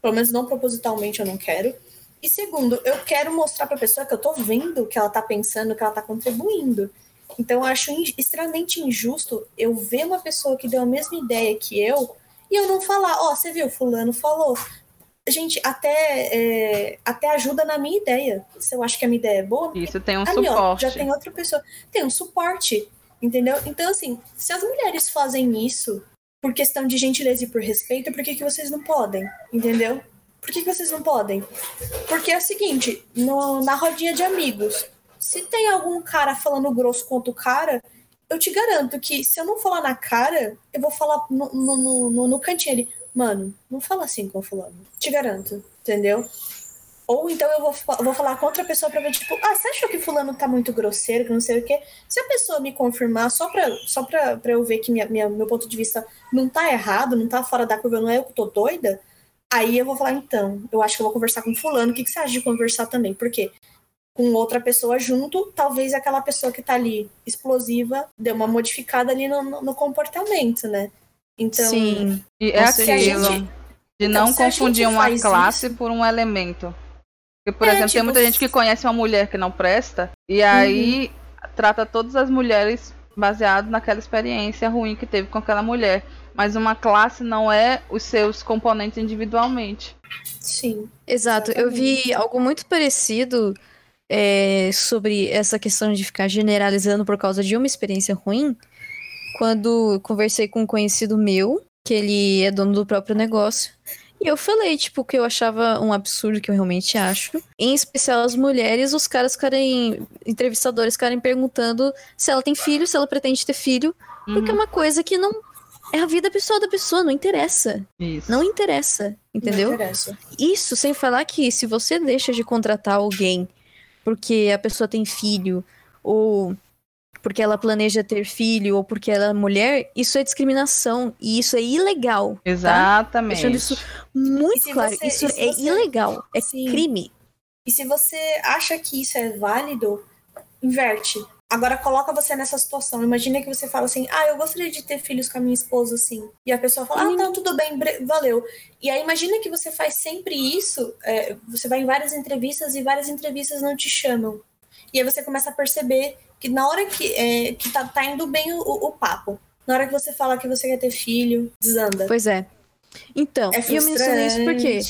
Pelo menos não propositalmente eu não quero. E segundo, eu quero mostrar pra pessoa que eu tô vendo o que ela tá pensando, que ela tá contribuindo. Então, eu acho extremamente injusto eu ver uma pessoa que deu a mesma ideia que eu e eu não falar, ó, oh, você viu, fulano falou. Gente, até, é, até ajuda na minha ideia. Se eu acho que a minha ideia é boa. Isso tem um ali, suporte. Ó, já tem outra pessoa. Tem um suporte, entendeu? Então, assim, se as mulheres fazem isso por questão de gentileza e por respeito, por que, que vocês não podem? Entendeu? Por que, que vocês não podem? Porque é o seguinte, no, na rodinha de amigos, se tem algum cara falando grosso contra o cara, eu te garanto que se eu não falar na cara, eu vou falar no, no, no, no cantinho ali. Mano, não fala assim com o fulano. Te garanto, entendeu? Ou então eu vou, vou falar com outra pessoa pra ver, tipo, ah, você achou que fulano tá muito grosseiro, que não sei o quê? Se a pessoa me confirmar, só pra, só pra, pra eu ver que minha, minha, meu ponto de vista não tá errado, não tá fora da curva, não é eu que tô doida, aí eu vou falar, então, eu acho que eu vou conversar com fulano, o que, que você acha de conversar também? Por quê? Com outra pessoa junto, talvez aquela pessoa que tá ali explosiva dê uma modificada ali no, no comportamento, né? Então, Sim, e é aquilo gente, de então, não confundir uma classe isso, por um elemento. Porque, por é, exemplo, tipo, tem muita gente que conhece uma mulher que não presta e aí uhum. trata todas as mulheres baseado naquela experiência ruim que teve com aquela mulher. Mas uma classe não é os seus componentes individualmente. Sim. Exato. Exatamente. Eu vi algo muito parecido é, sobre essa questão de ficar generalizando por causa de uma experiência ruim, quando conversei com um conhecido meu, que ele é dono do próprio negócio, e eu falei, tipo, que eu achava um absurdo, que eu realmente acho. Em especial as mulheres, os caras ficarem. entrevistadores ficarem perguntando se ela tem filho, se ela pretende ter filho. Uhum. Porque é uhum. uma coisa que não. É a vida pessoal da pessoa, não interessa. Isso. Não interessa, entendeu? Não interessa. Isso sem falar que se você deixa de contratar alguém porque a pessoa tem filho, ou porque ela planeja ter filho, ou porque ela é mulher, isso é discriminação. E isso é ilegal. Exatamente. Tá? Deixando isso muito claro. Você, isso é você... ilegal. É Sim. crime. E se você acha que isso é válido, inverte. Agora coloca você nessa situação. Imagina que você fala assim: "Ah, eu gostaria de ter filhos com a minha esposa assim". E a pessoa fala: "Ah, então tudo bem, valeu". E aí imagina que você faz sempre isso, é, você vai em várias entrevistas e várias entrevistas não te chamam. E aí você começa a perceber que na hora que, é, que tá, tá indo bem o, o, papo, na hora que você fala que você quer ter filho, desanda. Pois é. Então, é eu mencionei isso porque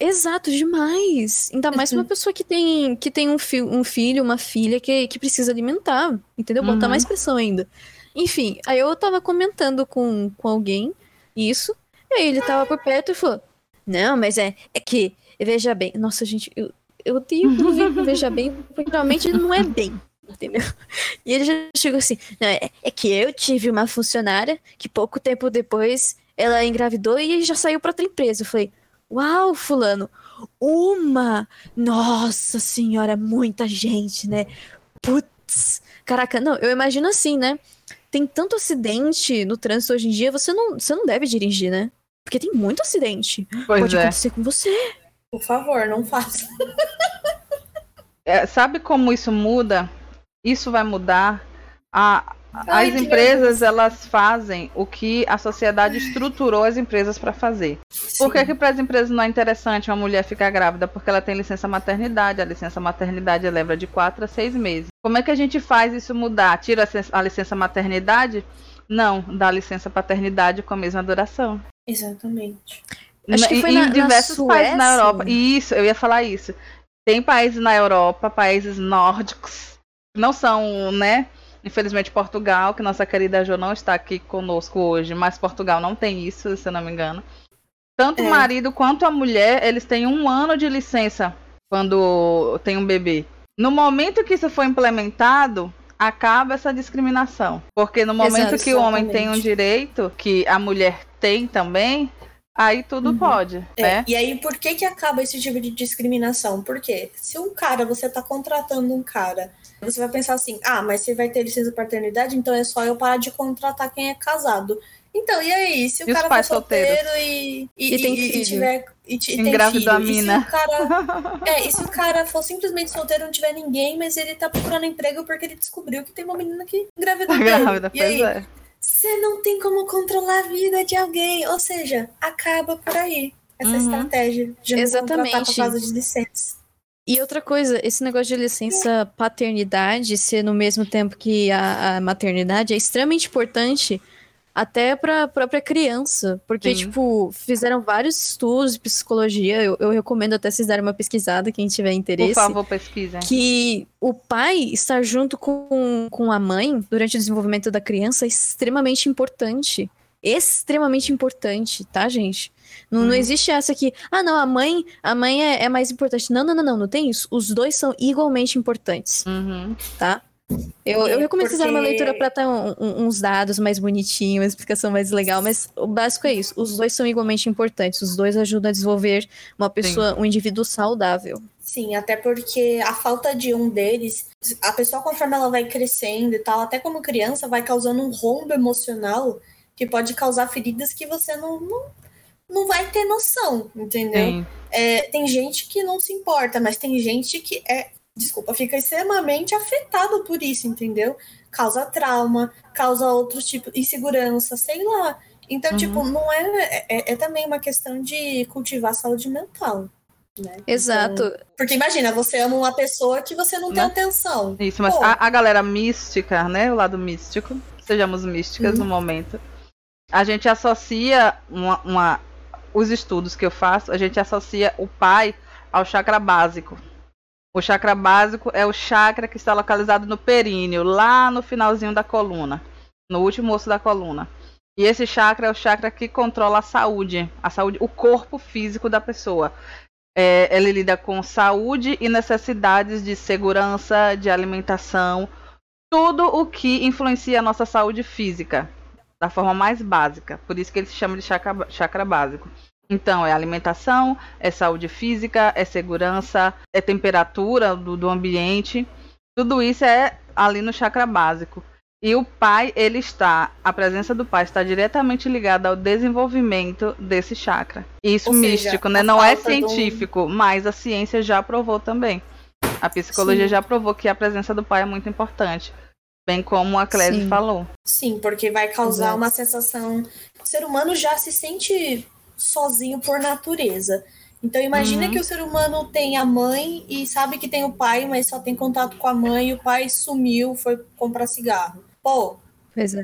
Exato, demais. Ainda mais uhum. uma pessoa que tem, que tem um, fi um filho, uma filha que, que precisa alimentar, entendeu? Botar uhum. mais pressão ainda. Enfim, aí eu tava comentando com, com alguém isso, e aí ele tava por perto e falou: Não, mas é, é que, veja bem, nossa, gente, eu, eu tenho que ouvir veja bem, porque realmente não é bem. Entendeu? E ele já chegou assim: é, é que eu tive uma funcionária que pouco tempo depois ela engravidou e já saiu para outra empresa. Eu falei, Uau, fulano, uma! Nossa senhora, muita gente, né? Putz, caraca, não, eu imagino assim, né? Tem tanto acidente no trânsito hoje em dia, você não, você não deve dirigir, né? Porque tem muito acidente. Pois Pode é. acontecer com você. Por favor, não faça. é, sabe como isso muda? Isso vai mudar a, Ai, as empresas elas fazem o que a sociedade estruturou as empresas para fazer. Sim. Por que, que para as empresas não é interessante uma mulher ficar grávida? Porque ela tem licença maternidade. A licença maternidade leva de 4 a 6 meses. Como é que a gente faz isso mudar? Tira a licença maternidade? Não, dá licença paternidade com a mesma duração. Exatamente. Acho que foi em, na, diversos na países na Europa. Isso, eu ia falar isso. Tem países na Europa, países nórdicos, não são, né? Infelizmente, Portugal, que nossa querida Jo não está aqui conosco hoje, mas Portugal não tem isso, se eu não me engano. Tanto é. o marido quanto a mulher, eles têm um ano de licença quando tem um bebê. No momento que isso foi implementado, acaba essa discriminação. Porque no momento Exato, que o homem tem um direito, que a mulher tem também, aí tudo uhum. pode, é, né? E aí, por que que acaba esse tipo de discriminação? Porque se um cara, você tá contratando um cara você vai pensar assim: ah, mas você vai ter licença paternidade, então é só eu parar de contratar quem é casado. Então, e aí? Se o e cara for solteiro e, e, e, tem e, e tiver. E, tem filho, a mina. E se o cara. é, e se o cara for simplesmente solteiro não tiver ninguém, mas ele tá procurando emprego porque ele descobriu que tem uma menina que engravidou. Grávida, e aí, é. Você não tem como controlar a vida de alguém. Ou seja, acaba por aí. essa Uhum. estratégia de não Exatamente. contratar por causa de licença. E outra coisa, esse negócio de licença paternidade ser no mesmo tempo que a, a maternidade é extremamente importante até para a própria criança. Porque, Sim. tipo, fizeram vários estudos de psicologia. Eu, eu recomendo até vocês darem uma pesquisada, quem tiver Por interesse. favor, pesquisem. que o pai estar junto com, com a mãe durante o desenvolvimento da criança é extremamente importante. Extremamente importante, tá, gente? Não, não Uhum. existe essa aqui. Ah, não, a mãe, a mãe é, é mais importante. Não, não, não, não, não tem isso. Os dois são igualmente importantes, Uhum. tá? Eu, eu É, recomendo que vocês darem uma porque- leitura pra ter um- um- uns dados mais bonitinhos, uma explicação mais legal, mas o básico é isso. Os dois são igualmente importantes. Os dois ajudam a desenvolver uma pessoa, um indivíduo saudável. Sim, até porque a falta de um deles, a pessoa conforme ela vai crescendo e tal, até como criança, vai causando um rombo emocional que pode causar feridas que você não, não, não vai ter noção, entendeu? Sim. É, tem gente que não se importa, mas tem gente que é, desculpa, fica extremamente afetado por isso, entendeu? Causa trauma, causa outros tipos, insegurança, sei lá. Então, Uhum. tipo, não é, é. É também uma questão de cultivar a saúde mental. Né? Exato. Então, porque imagina, você ama uma pessoa que você não tem Né? atenção. Isso, mas a, a galera mística, né? O lado místico, sejamos místicas Uhum. no momento. A gente associa uma, uma- os estudos que eu faço, a gente associa o pai ao chakra básico. O chakra básico é o chakra que está localizado no períneo, lá no finalzinho da coluna, no último osso da coluna. E esse chakra é o chakra que controla a saúde, a saúde, o corpo físico da pessoa. É, ele lida com saúde e necessidades de segurança, de alimentação, tudo o que influencia a nossa saúde física, da forma mais básica. Por isso que ele se chama de chakra, chakra básico. Então, é alimentação, é saúde física, é segurança, é temperatura do, do ambiente. Tudo isso é ali no chakra básico. E o pai, ele está, a presença do pai está diretamente ligada ao desenvolvimento desse chakra. Isso Ou seja, místico, né? a Não é um- científico, mas a ciência já provou também. A psicologia Sim. já provou que a presença do pai é muito importante. Bem como a Sim. falou. Sim, porque vai causar Exato. uma sensação. O ser humano já se sente sozinho por natureza. Então imagina Uhum. que o ser humano tem a mãe e sabe que tem o pai, mas só tem contato com a mãe e o pai sumiu, foi comprar cigarro. Pô, Pois é.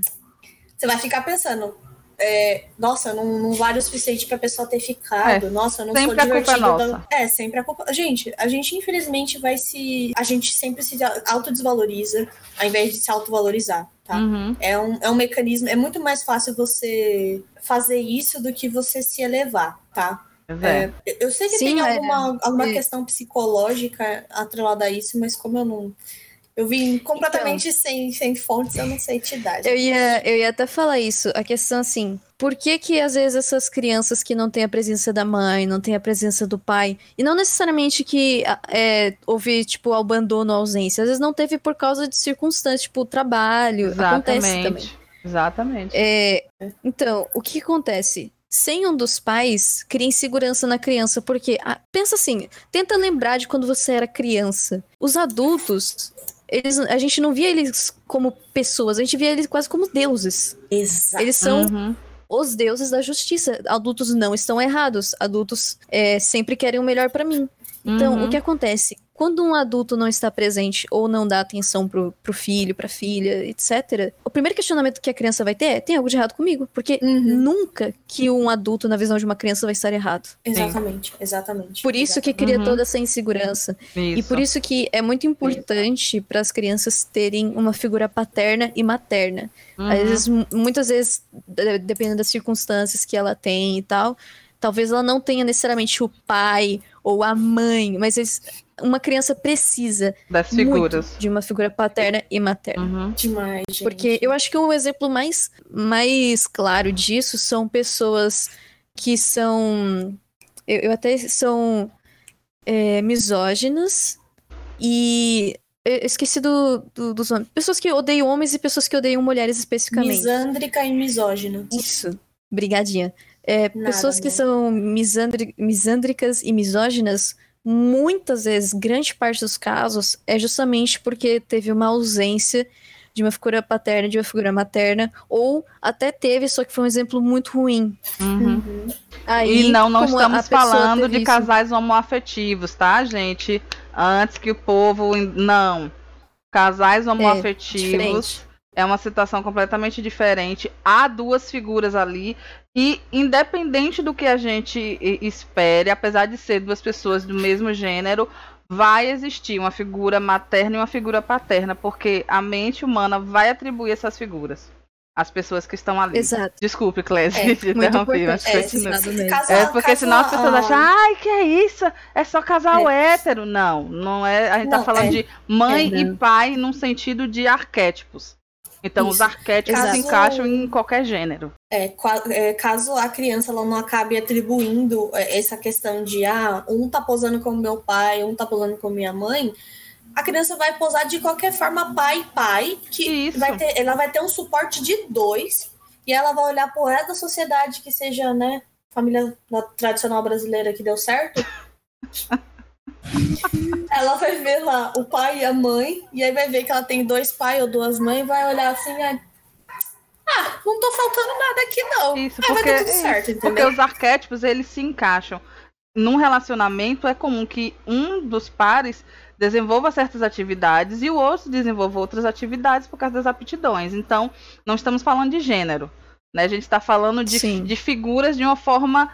você vai ficar pensando, é, nossa, não, não vale o suficiente pra pessoa ter ficado. Nossa, eu não sempre sou a culpa é nossa. É, sempre a culpa. Gente, a gente infelizmente vai se. A gente sempre se autodesvaloriza ao invés de se autovalorizar, tá? Uhum. É um, é um mecanismo. É muito mais fácil você fazer isso do que você se elevar, tá? É. É, eu sei que Sim, tem é. alguma, alguma É. questão psicológica atrelada a isso, mas como eu não. Eu vim completamente sem, sem fontes, eu não sei te dar. Eu ia, eu ia até falar isso. A questão assim, por que que às vezes essas crianças que não têm a presença da mãe, não têm a presença do pai, e não necessariamente que é, houve, tipo, abandono ou ausência, às vezes não teve por causa de circunstâncias, tipo, trabalho, acontece também. Exatamente. Exatamente. É, então, o que acontece? Sem um dos pais, cria insegurança na criança, porque ah, pensa assim, tenta lembrar de quando você era criança. Os adultos, eles, a gente não via eles como pessoas, a gente via eles quase como deuses. Exato. Eles são Uhum. os deuses da justiça. Adultos não estão errados. Adultos é, sempre querem o melhor pra mim. Então, Uhum. o que acontece? Quando um adulto não está presente ou não dá atenção pro, pro filho, pra filha, etc., o primeiro questionamento que a criança vai ter é: tem algo de errado comigo? Porque Uhum. nunca que um adulto, na visão de uma criança, vai estar errado. Exatamente, exatamente. Por isso que cria Uhum. toda essa insegurança. E Isso. por isso que é muito importante para as crianças terem uma figura paterna e materna. Uhum. Às vezes, mu- muitas vezes, de- dependendo das circunstâncias que ela tem e tal, talvez ela não tenha necessariamente o pai ou a mãe, mas eles- uma criança precisa das figuras. muito de uma figura paterna e materna. Uhum. Demais, gente. Porque eu acho que o exemplo mais, mais claro disso são pessoas que são. Eu, eu até são é, misóginas e. Eu esqueci do, do- dos nomes. Pessoas que odeiam homens e pessoas que odeiam mulheres especificamente. Misândrica e misógina. Isso. Brigadinha. É, Nada, pessoas que né? são misandri- misândricas e misóginas, muitas vezes, grande parte dos casos, é justamente porque teve uma ausência de uma figura paterna, de uma figura materna, ou até teve, só que foi um exemplo muito ruim. Uhum. Aí, e não, não estamos falando de isso- casais homoafetivos, tá, gente? Antes que o povo. Não. Casais homoafetivos diferente. É uma situação completamente diferente. Há duas figuras ali. E independente do que a gente espere, apesar de ser duas pessoas do mesmo gênero, vai existir uma figura materna e uma figura paterna, porque a mente humana vai atribuir essas figuras às pessoas que estão ali. Exato. Desculpe, Clésia, É, te interrompi, mas. É, continua. Caso- É porque caso senão as pessoas acham, ai, que é isso? É só casal hétero. Não, não é. A gente tá Não, falando é- de mãe é, e pai num sentido de arquétipos. Então, os Isso. arquétipos se Caso- encaixam em qualquer gênero. É, é, caso a criança ela não acabe atribuindo é, essa questão de ah, um tá posando como meu pai, um tá posando como minha mãe, a criança vai posar de qualquer forma pai pai, que Isso. vai ter, ela vai ter um suporte de dois, e ela vai olhar pro resto da sociedade que seja, né, família tradicional brasileira que deu certo. ela vai ver lá o pai e a mãe, e aí vai ver que ela tem dois pais ou duas mães, e vai olhar assim, ah, ah, não tô faltando nada aqui não. Isso, Ah, vai porque, dar tudo é certo, isso, porque os arquétipos eles se encaixam. Num relacionamento é comum que um dos pares desenvolva certas atividades e o outro desenvolva outras atividades por causa das aptidões. Então, não estamos falando de gênero. Né? A gente está falando de, Sim. de figuras de uma forma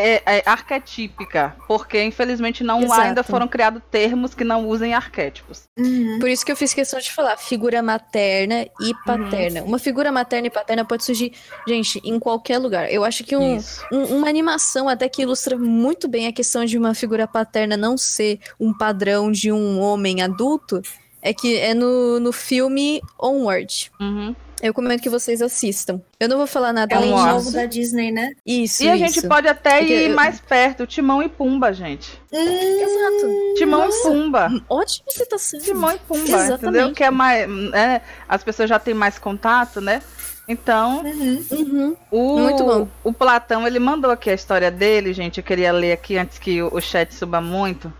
é, é, arquetípica, porque infelizmente não Exato. ainda foram criados termos que não usem arquétipos. Uhum. Por isso que eu fiz questão de falar figura materna e paterna. Uma figura materna e paterna pode surgir, gente, em qualquer lugar. Eu acho que um, um- uma animação até que ilustra muito bem a questão de uma figura paterna não ser um padrão de um homem adulto é que é no, no filme Onward. Uhum. Eu recomendo que vocês assistam. Eu não vou falar nada É além um jogo da Disney, né? Isso, E a isso. gente pode até Porque ir eu- mais perto, Timão e Pumba, gente. Exato. Timão Nossa. e Pumba. Ótima citação. Timão e Pumba, Exatamente. entendeu? Que é mais. é, as pessoas já têm mais contato, né? Então, Uhum. Uhum. o, Muito bom. o Platão, ele mandou aqui a história dele, gente. Eu queria ler aqui antes que o, o chat suba muito.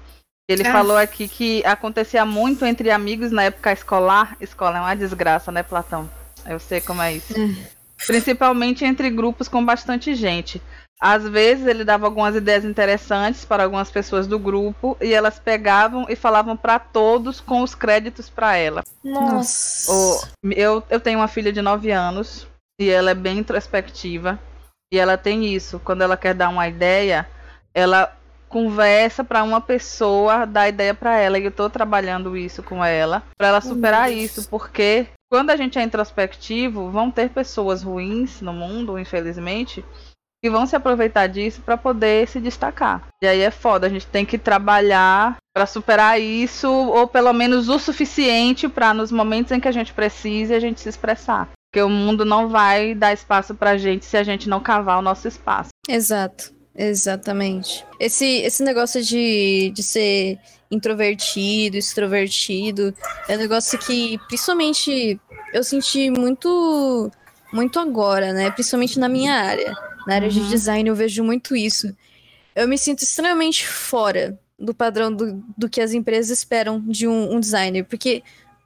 Ele Ah. falou aqui que acontecia muito entre amigos na época escolar. Escola é uma desgraça, né, Platão? Eu sei como é isso. Principalmente entre grupos com bastante gente. Às vezes ele dava algumas ideias interessantes para algumas pessoas do grupo e elas pegavam e falavam para todos com os créditos para ela. Nossa. O- eu, eu tenho uma filha de 9 anos e ela é bem introspectiva. E ela tem isso. Quando ela quer dar uma ideia, ela conversa para uma pessoa dar ideia para ela. E eu tô trabalhando isso com ela para ela superar isso. Porque quando a gente é introspectivo, vão ter pessoas ruins no mundo, infelizmente. Que vão se aproveitar disso para poder se destacar. E aí é foda, a gente tem que trabalhar para superar isso, ou pelo menos o suficiente para nos momentos em que a gente precise a gente se expressar. Porque o mundo não vai dar espaço pra gente se a gente não cavar o nosso espaço. Exato, exatamente. Esse, esse negócio de, de ser introvertido, extrovertido, é um negócio que, principalmente, eu senti muito, muito agora, né? Principalmente na minha área. Na área de Uhum. design eu vejo muito isso. Eu me sinto extremamente fora do padrão do, do que as empresas esperam de um, um designer, porque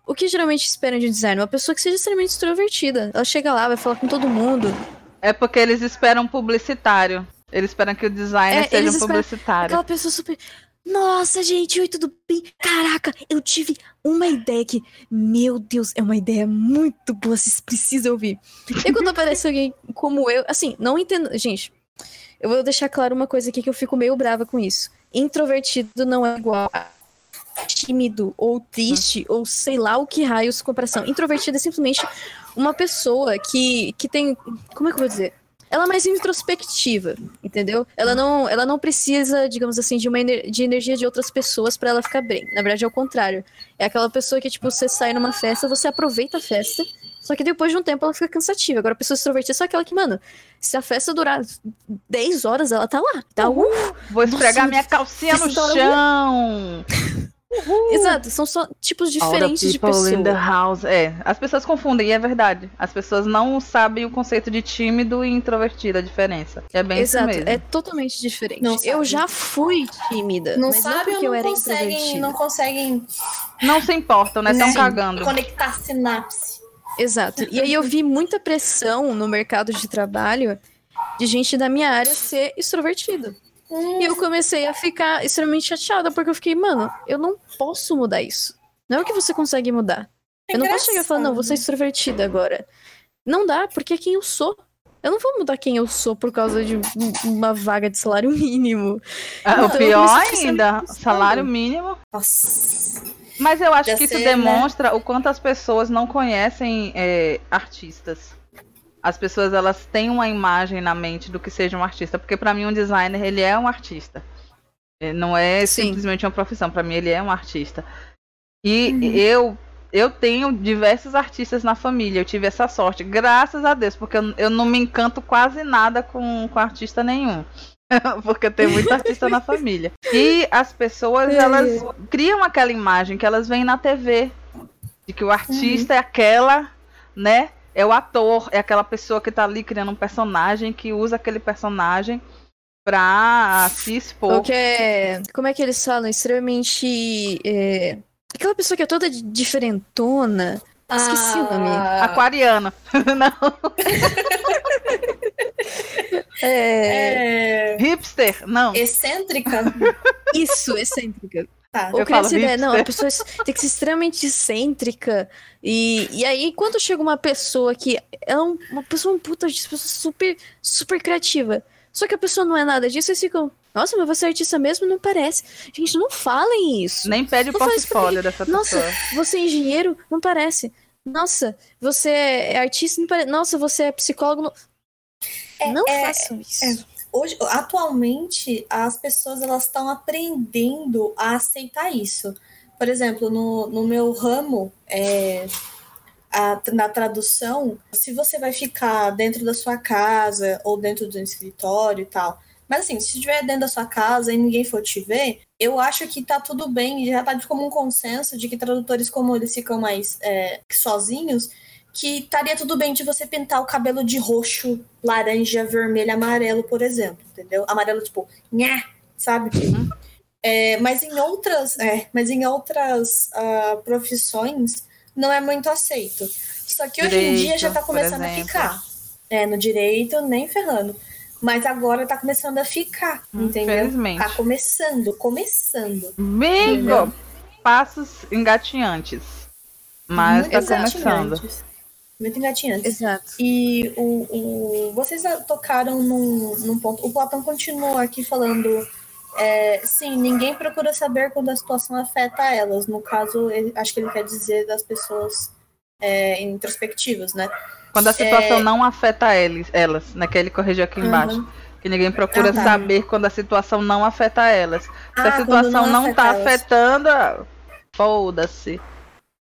o que geralmente esperam de um designer? Uma pessoa que seja extremamente extrovertida. Ela chega lá, vai falar com todo mundo, É porque eles esperam publicitário. Eles esperam que o designer É, seja um publicitário. Aquela pessoa super. Nossa, gente, oi, tudo bem? Caraca, eu tive uma ideia que, meu Deus, é uma ideia muito boa, vocês precisam ouvir. E quando aparece alguém como eu, assim, não entendo. Gente, eu vou deixar claro uma coisa aqui que eu fico meio brava com isso. Introvertido não é igual a tímido ou triste ou sei lá o que raios comparação. Introvertido é simplesmente uma pessoa que, que tem. Como é que eu vou dizer? Ela é mais introspectiva, entendeu? Ela não, ela não precisa, digamos assim, de uma ener- de energia de outras pessoas pra ela ficar bem. Na verdade, é o contrário. É aquela pessoa que, tipo, você sai numa festa, você aproveita a festa, só que depois de um tempo ela fica cansativa. Agora, a pessoa extrovertida é só aquela que, mano, se a festa durar 10 horas, ela tá lá. Tá uh, Vou esfregar Nossa, minha calcinha no essa Exato, são só tipos All the diferentes de people pessoa. in the house. É, as pessoas confundem, e é verdade. As pessoas não sabem o conceito de tímido e introvertido, a diferença. É bem Exato, isso mesmo. é totalmente diferente. Não eu sabe. já fui tímida, Não mas não sabe porque ou eu não era conseguem, introvertida. não conseguem Não se importam, né? Estão cagando. conectar sinapse. Exato. E aí eu vi muita pressão no mercado de trabalho de gente da minha área ser extrovertida. E eu comecei a ficar extremamente chateada, porque eu fiquei, mano, eu não posso mudar isso. Não é o que você consegue mudar. É eu não posso chegar e falar, não, você é engraçado. extrovertida agora. Não dá, porque é quem eu sou. Eu não vou mudar quem eu sou por causa de um- uma vaga de salário mínimo. Ah, Então, o pior ainda, salário mínimo. Nossa. Mas eu acho Já que isso sei, né? demonstra o quanto as pessoas não conhecem é, artistas. As pessoas elas têm uma imagem na mente do que seja um artista, porque pra mim um designer ele é um artista. É, Não é Sim. simplesmente uma profissão, pra mim ele é um artista. E Uhum. eu eu tenho diversos artistas na família, eu tive essa sorte, graças a Deus, porque eu, eu não me encanto quase nada com, com artista nenhum. porque tem muito artista na família. E as pessoas, elas criam aquela imagem que elas veem na TV. De que o artista é aquela, né? É o ator, é aquela pessoa que tá ali criando um personagem, que usa aquele personagem pra se expor. Ou que é. Como é que eles falam? Extremamente. é, Aquela pessoa que é toda di- diferentona. Esqueci o nome. Ah, Aquariana. Não. É. É... Hipster? Não. Excêntrica? Isso, excêntrica. Tá. Ou Eu essa ideia. Não, a pessoa tem que ser extremamente excêntrica. E, e aí, quando chega uma pessoa que é um- uma pessoa um puta de pessoa super, super criativa. Só que a pessoa não é nada disso, eles ficam. Nossa, mas você é artista mesmo? Não parece. Gente, não falem isso. Nem pede o portfólio dessa Nossa, pessoa. você é engenheiro? Não parece. Nossa, você é artista? Não parece. Nossa, você é psicólogo? Não, não é- façam isso. Hoje, atualmente, as pessoas elas estão aprendendo a aceitar isso. Por exemplo, no, no meu ramo, é, a- na tradução, se você vai ficar dentro da sua casa ou dentro do escritório e tal, mas assim, se estiver dentro da sua casa e ninguém for te ver, eu acho que tá tudo bem, já tá de comum consenso de que tradutores, como eles ficam mais é, sozinhos, que estaria tudo bem de você pintar o cabelo de roxo, laranja, vermelho, amarelo, por exemplo, entendeu? Amarelo, tipo, nhá, sabe? É, mas em outras, é, mas em outras ah, profissões não é muito aceito. Só que hoje em dia já Direito, tá por começando a ficar. É, no direito, nem ferrando. Mas agora tá começando a ficar, entendeu? Infelizmente. Tá começando, começando. Entendeu? Passos engatinhantes. Mas tá Muito começando. Muito engatinhantes. Exato. E o, o- vocês tocaram num, num ponto. O Platão continua aqui falando. é, sim, ninguém procura saber quando a situação afeta elas. No caso, ele- acho que ele quer dizer das pessoas é, introspectivas, né? Quando a situação É. não afeta eles, elas, né? Que ele corrigiu aqui embaixo. Aham. Que ninguém procura Ah, tá. saber quando a situação não afeta elas. Se Ah, a quando situação não, afeta tá elas. afetando, ah, foda-se.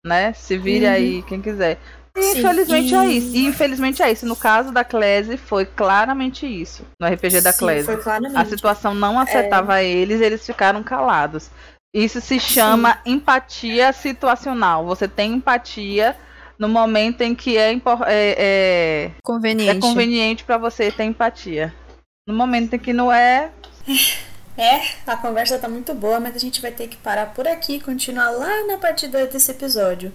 Né? Se vire Uhum. aí quem quiser. Sim, infelizmente e- é isso. E infelizmente é isso. No caso da Clese, foi claramente isso. No RPG da Sim, claramente. A situação não afetava eles, eles ficaram calados. Isso se chama empatia situacional. Você tem empatia no momento em que é, impor- é, é- Conveniente. é conveniente para você ter empatia. No momento em que não é, É, a conversa tá muito boa, mas a gente vai ter que parar por aqui e continuar lá na parte 2 desse episódio.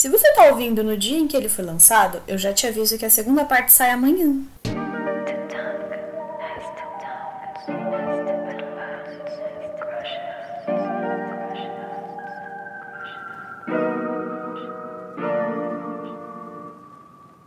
Se você está ouvindo no dia em que ele foi lançado, eu já te aviso que a segunda parte sai amanhã.